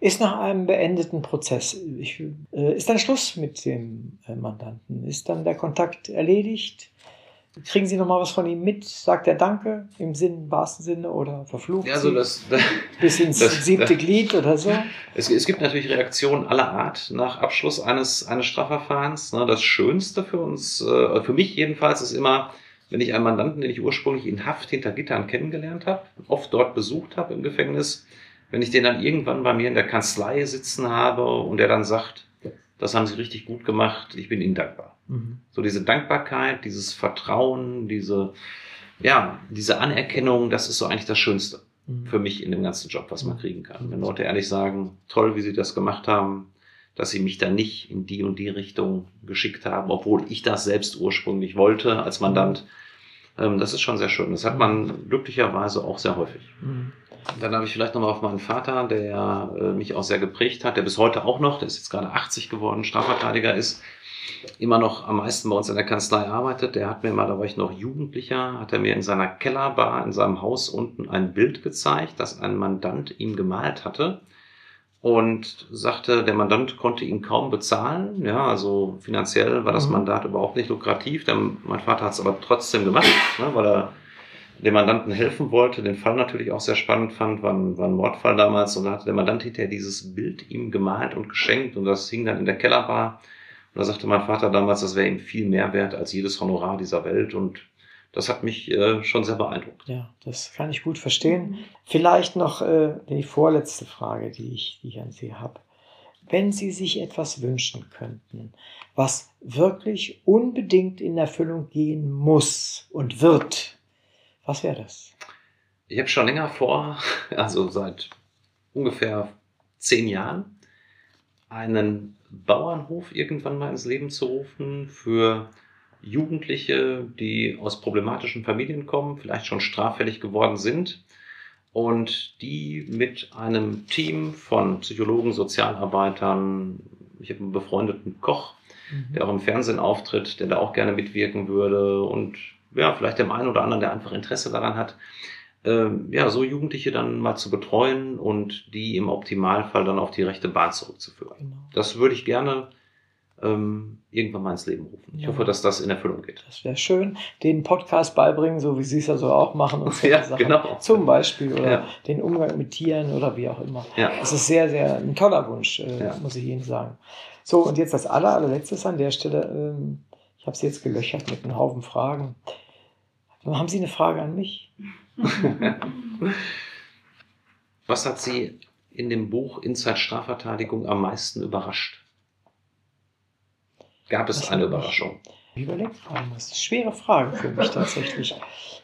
Speaker 3: ist nach einem beendeten Prozess. Ich, äh, ist dann Schluss mit dem äh, Mandanten? Ist dann der Kontakt erledigt? Kriegen Sie noch mal was von ihm mit? Sagt er Danke im Sinn, wahrsten Sinne oder verflucht
Speaker 2: ja, also das,
Speaker 3: das, <laughs> bis ins das, siebte Glied oder so?
Speaker 2: Es, es, gibt natürlich Reaktionen aller Art nach Abschluss eines, eines Strafverfahrens. Ne, das Schönste für uns, äh, für mich jedenfalls, ist immer, wenn ich einen Mandanten, den ich ursprünglich in Haft hinter Gittern kennengelernt habe, oft dort besucht habe im Gefängnis, wenn ich den dann irgendwann bei mir in der Kanzlei sitzen habe und der dann sagt, das haben Sie richtig gut gemacht, ich bin Ihnen dankbar. Mhm. So diese Dankbarkeit, dieses Vertrauen, diese, ja, diese Anerkennung, das ist so eigentlich das Schönste mhm. für mich in dem ganzen Job, was man mhm. kriegen kann. Wenn Leute ehrlich sagen, toll, wie Sie das gemacht haben, dass Sie mich da nicht in die und die Richtung geschickt haben, obwohl ich das selbst ursprünglich wollte als Mandant. Ähm, das ist schon sehr schön. Das hat man glücklicherweise auch sehr häufig. Mhm. Dann habe ich vielleicht nochmal auf meinen Vater, der äh, mich auch sehr geprägt hat, der bis heute auch noch, der ist jetzt gerade 80 geworden, Strafverteidiger ist, immer noch am meisten bei uns in der Kanzlei arbeitet. Der hat mir mal, da war ich noch Jugendlicher, hat er mir in seiner Kellerbar in seinem Haus unten ein Bild gezeigt, das ein Mandant ihm gemalt hatte und sagte, der Mandant konnte ihn kaum bezahlen. Ja, also finanziell war das mhm. Mandat überhaupt nicht lukrativ. Der, mein Vater hat es aber trotzdem gemacht, ne, weil er dem Mandanten helfen wollte, den Fall natürlich auch sehr spannend fand, war ein, war ein Mordfall damals und da hatte der Mandant hinterher dieses Bild ihm gemalt und geschenkt und das hing dann in der Kellerbar. Und da sagte mein Vater damals, das wäre ihm viel mehr wert als jedes Honorar dieser Welt und das hat mich äh, schon sehr beeindruckt.
Speaker 3: Ja, das kann ich gut verstehen. Vielleicht noch äh, die vorletzte Frage, die ich, die ich an Sie habe. Wenn Sie sich etwas wünschen könnten, was wirklich unbedingt in Erfüllung gehen muss und wird, was wäre das?
Speaker 2: Ich habe schon länger vor, <laughs> also seit ungefähr zehn Jahren, einen Bauernhof irgendwann mal ins Leben zu rufen für Jugendliche, die aus problematischen Familien kommen, vielleicht schon straffällig geworden sind und die mit einem Team von Psychologen, Sozialarbeitern, ich habe einen befreundeten Koch, mhm. der auch im Fernsehen auftritt, der da auch gerne mitwirken würde und ja, vielleicht dem einen oder anderen, der einfach Interesse daran hat, ähm, ja, so Jugendliche dann mal zu betreuen und die im Optimalfall dann auf die rechte Bahn zurückzuführen. Genau. Das würde ich gerne ähm, irgendwann mal ins Leben rufen. Ich ja. hoffe, dass das in Erfüllung geht.
Speaker 3: Das wäre schön. Den Podcast beibringen, so wie Sie es ja so auch machen. Und <laughs>
Speaker 2: ja, Sachen. genau.
Speaker 3: Zum Beispiel oder ja. den Umgang mit Tieren oder wie auch immer. Ja. Das ist sehr, sehr ein toller Wunsch, äh, muss ich Ihnen sagen. So, und jetzt das aller, allerletzte an der Stelle. Ähm, ich habe Sie jetzt gelöchert mit einem Haufen Fragen. Haben Sie eine Frage an mich? <laughs>
Speaker 2: Was hat Sie in dem Buch Inside Strafverteidigung am meisten überrascht? Gab es eine Überraschung?
Speaker 3: Ich das ist eine schwere Frage für mich tatsächlich.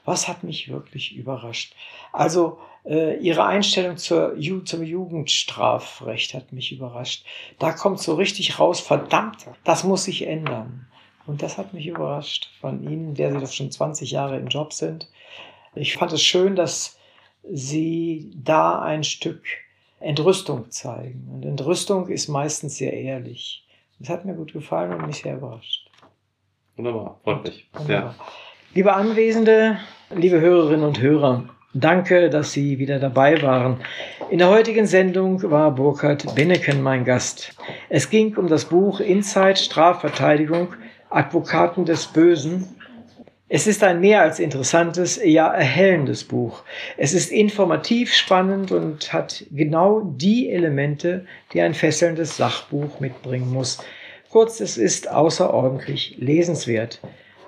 Speaker 3: Was hat mich wirklich überrascht? Also, äh, ihre Einstellung zur, zum Jugendstrafrecht hat mich überrascht. Da kommt so richtig raus, verdammt, das muss sich ändern. Und das hat mich überrascht von Ihnen, der Sie doch schon 20 Jahre im Job sind. Ich fand es schön, dass Sie da ein Stück Entrüstung zeigen. Und Entrüstung ist meistens sehr ehrlich. Das hat mir gut gefallen und mich sehr überrascht.
Speaker 2: Wunderbar, freut mich.
Speaker 3: Ja. Liebe Anwesende, liebe Hörerinnen und Hörer, danke, dass Sie wieder dabei waren. In der heutigen Sendung war Burkhard Benneken mein Gast. Es ging um das Buch Inside Strafverteidigung, Advokaten des Bösen es ist ein mehr als interessantes, ja erhellendes Buch. Es ist informativ spannend und hat genau die Elemente, die ein fesselndes Sachbuch mitbringen muss. Kurz, es ist außerordentlich lesenswert.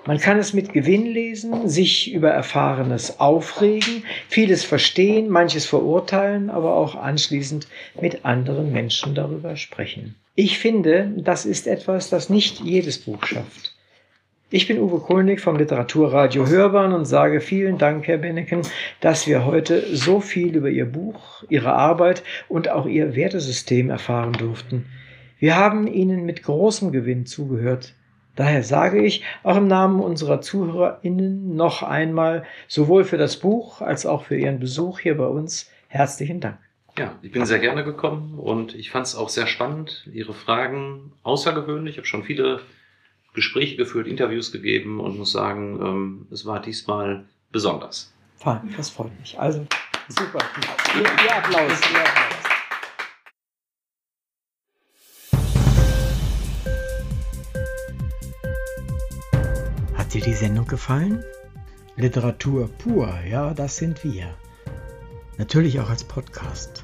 Speaker 3: Man kann es mit Gewinn lesen, sich über Erfahrenes aufregen, vieles verstehen, manches verurteilen, aber auch anschließend mit anderen Menschen darüber sprechen. Ich finde, das ist etwas, das nicht jedes Buch schafft. Ich bin Uwe Kulnig vom Literaturradio Hörbahn und sage vielen Dank, Herr Benneken, dass wir heute so viel über Ihr Buch, Ihre Arbeit und auch Ihr Wertesystem erfahren durften. Wir haben Ihnen mit großem Gewinn zugehört. Daher sage ich auch im Namen unserer ZuhörerInnen noch einmal sowohl für das Buch als auch für Ihren Besuch hier bei uns herzlichen Dank.
Speaker 2: Ja, ich bin sehr gerne gekommen und ich fand es auch sehr spannend. Ihre Fragen außergewöhnlich. Ich habe schon viele Gespräche geführt, Interviews gegeben und muss sagen, ähm, es war diesmal besonders.
Speaker 3: Fein, das freut mich. Also, super. Ihr, ihr Applaus. Ihr Applaus. Hat dir die Sendung gefallen? Literatur pur, ja, das sind wir. Natürlich auch als Podcast.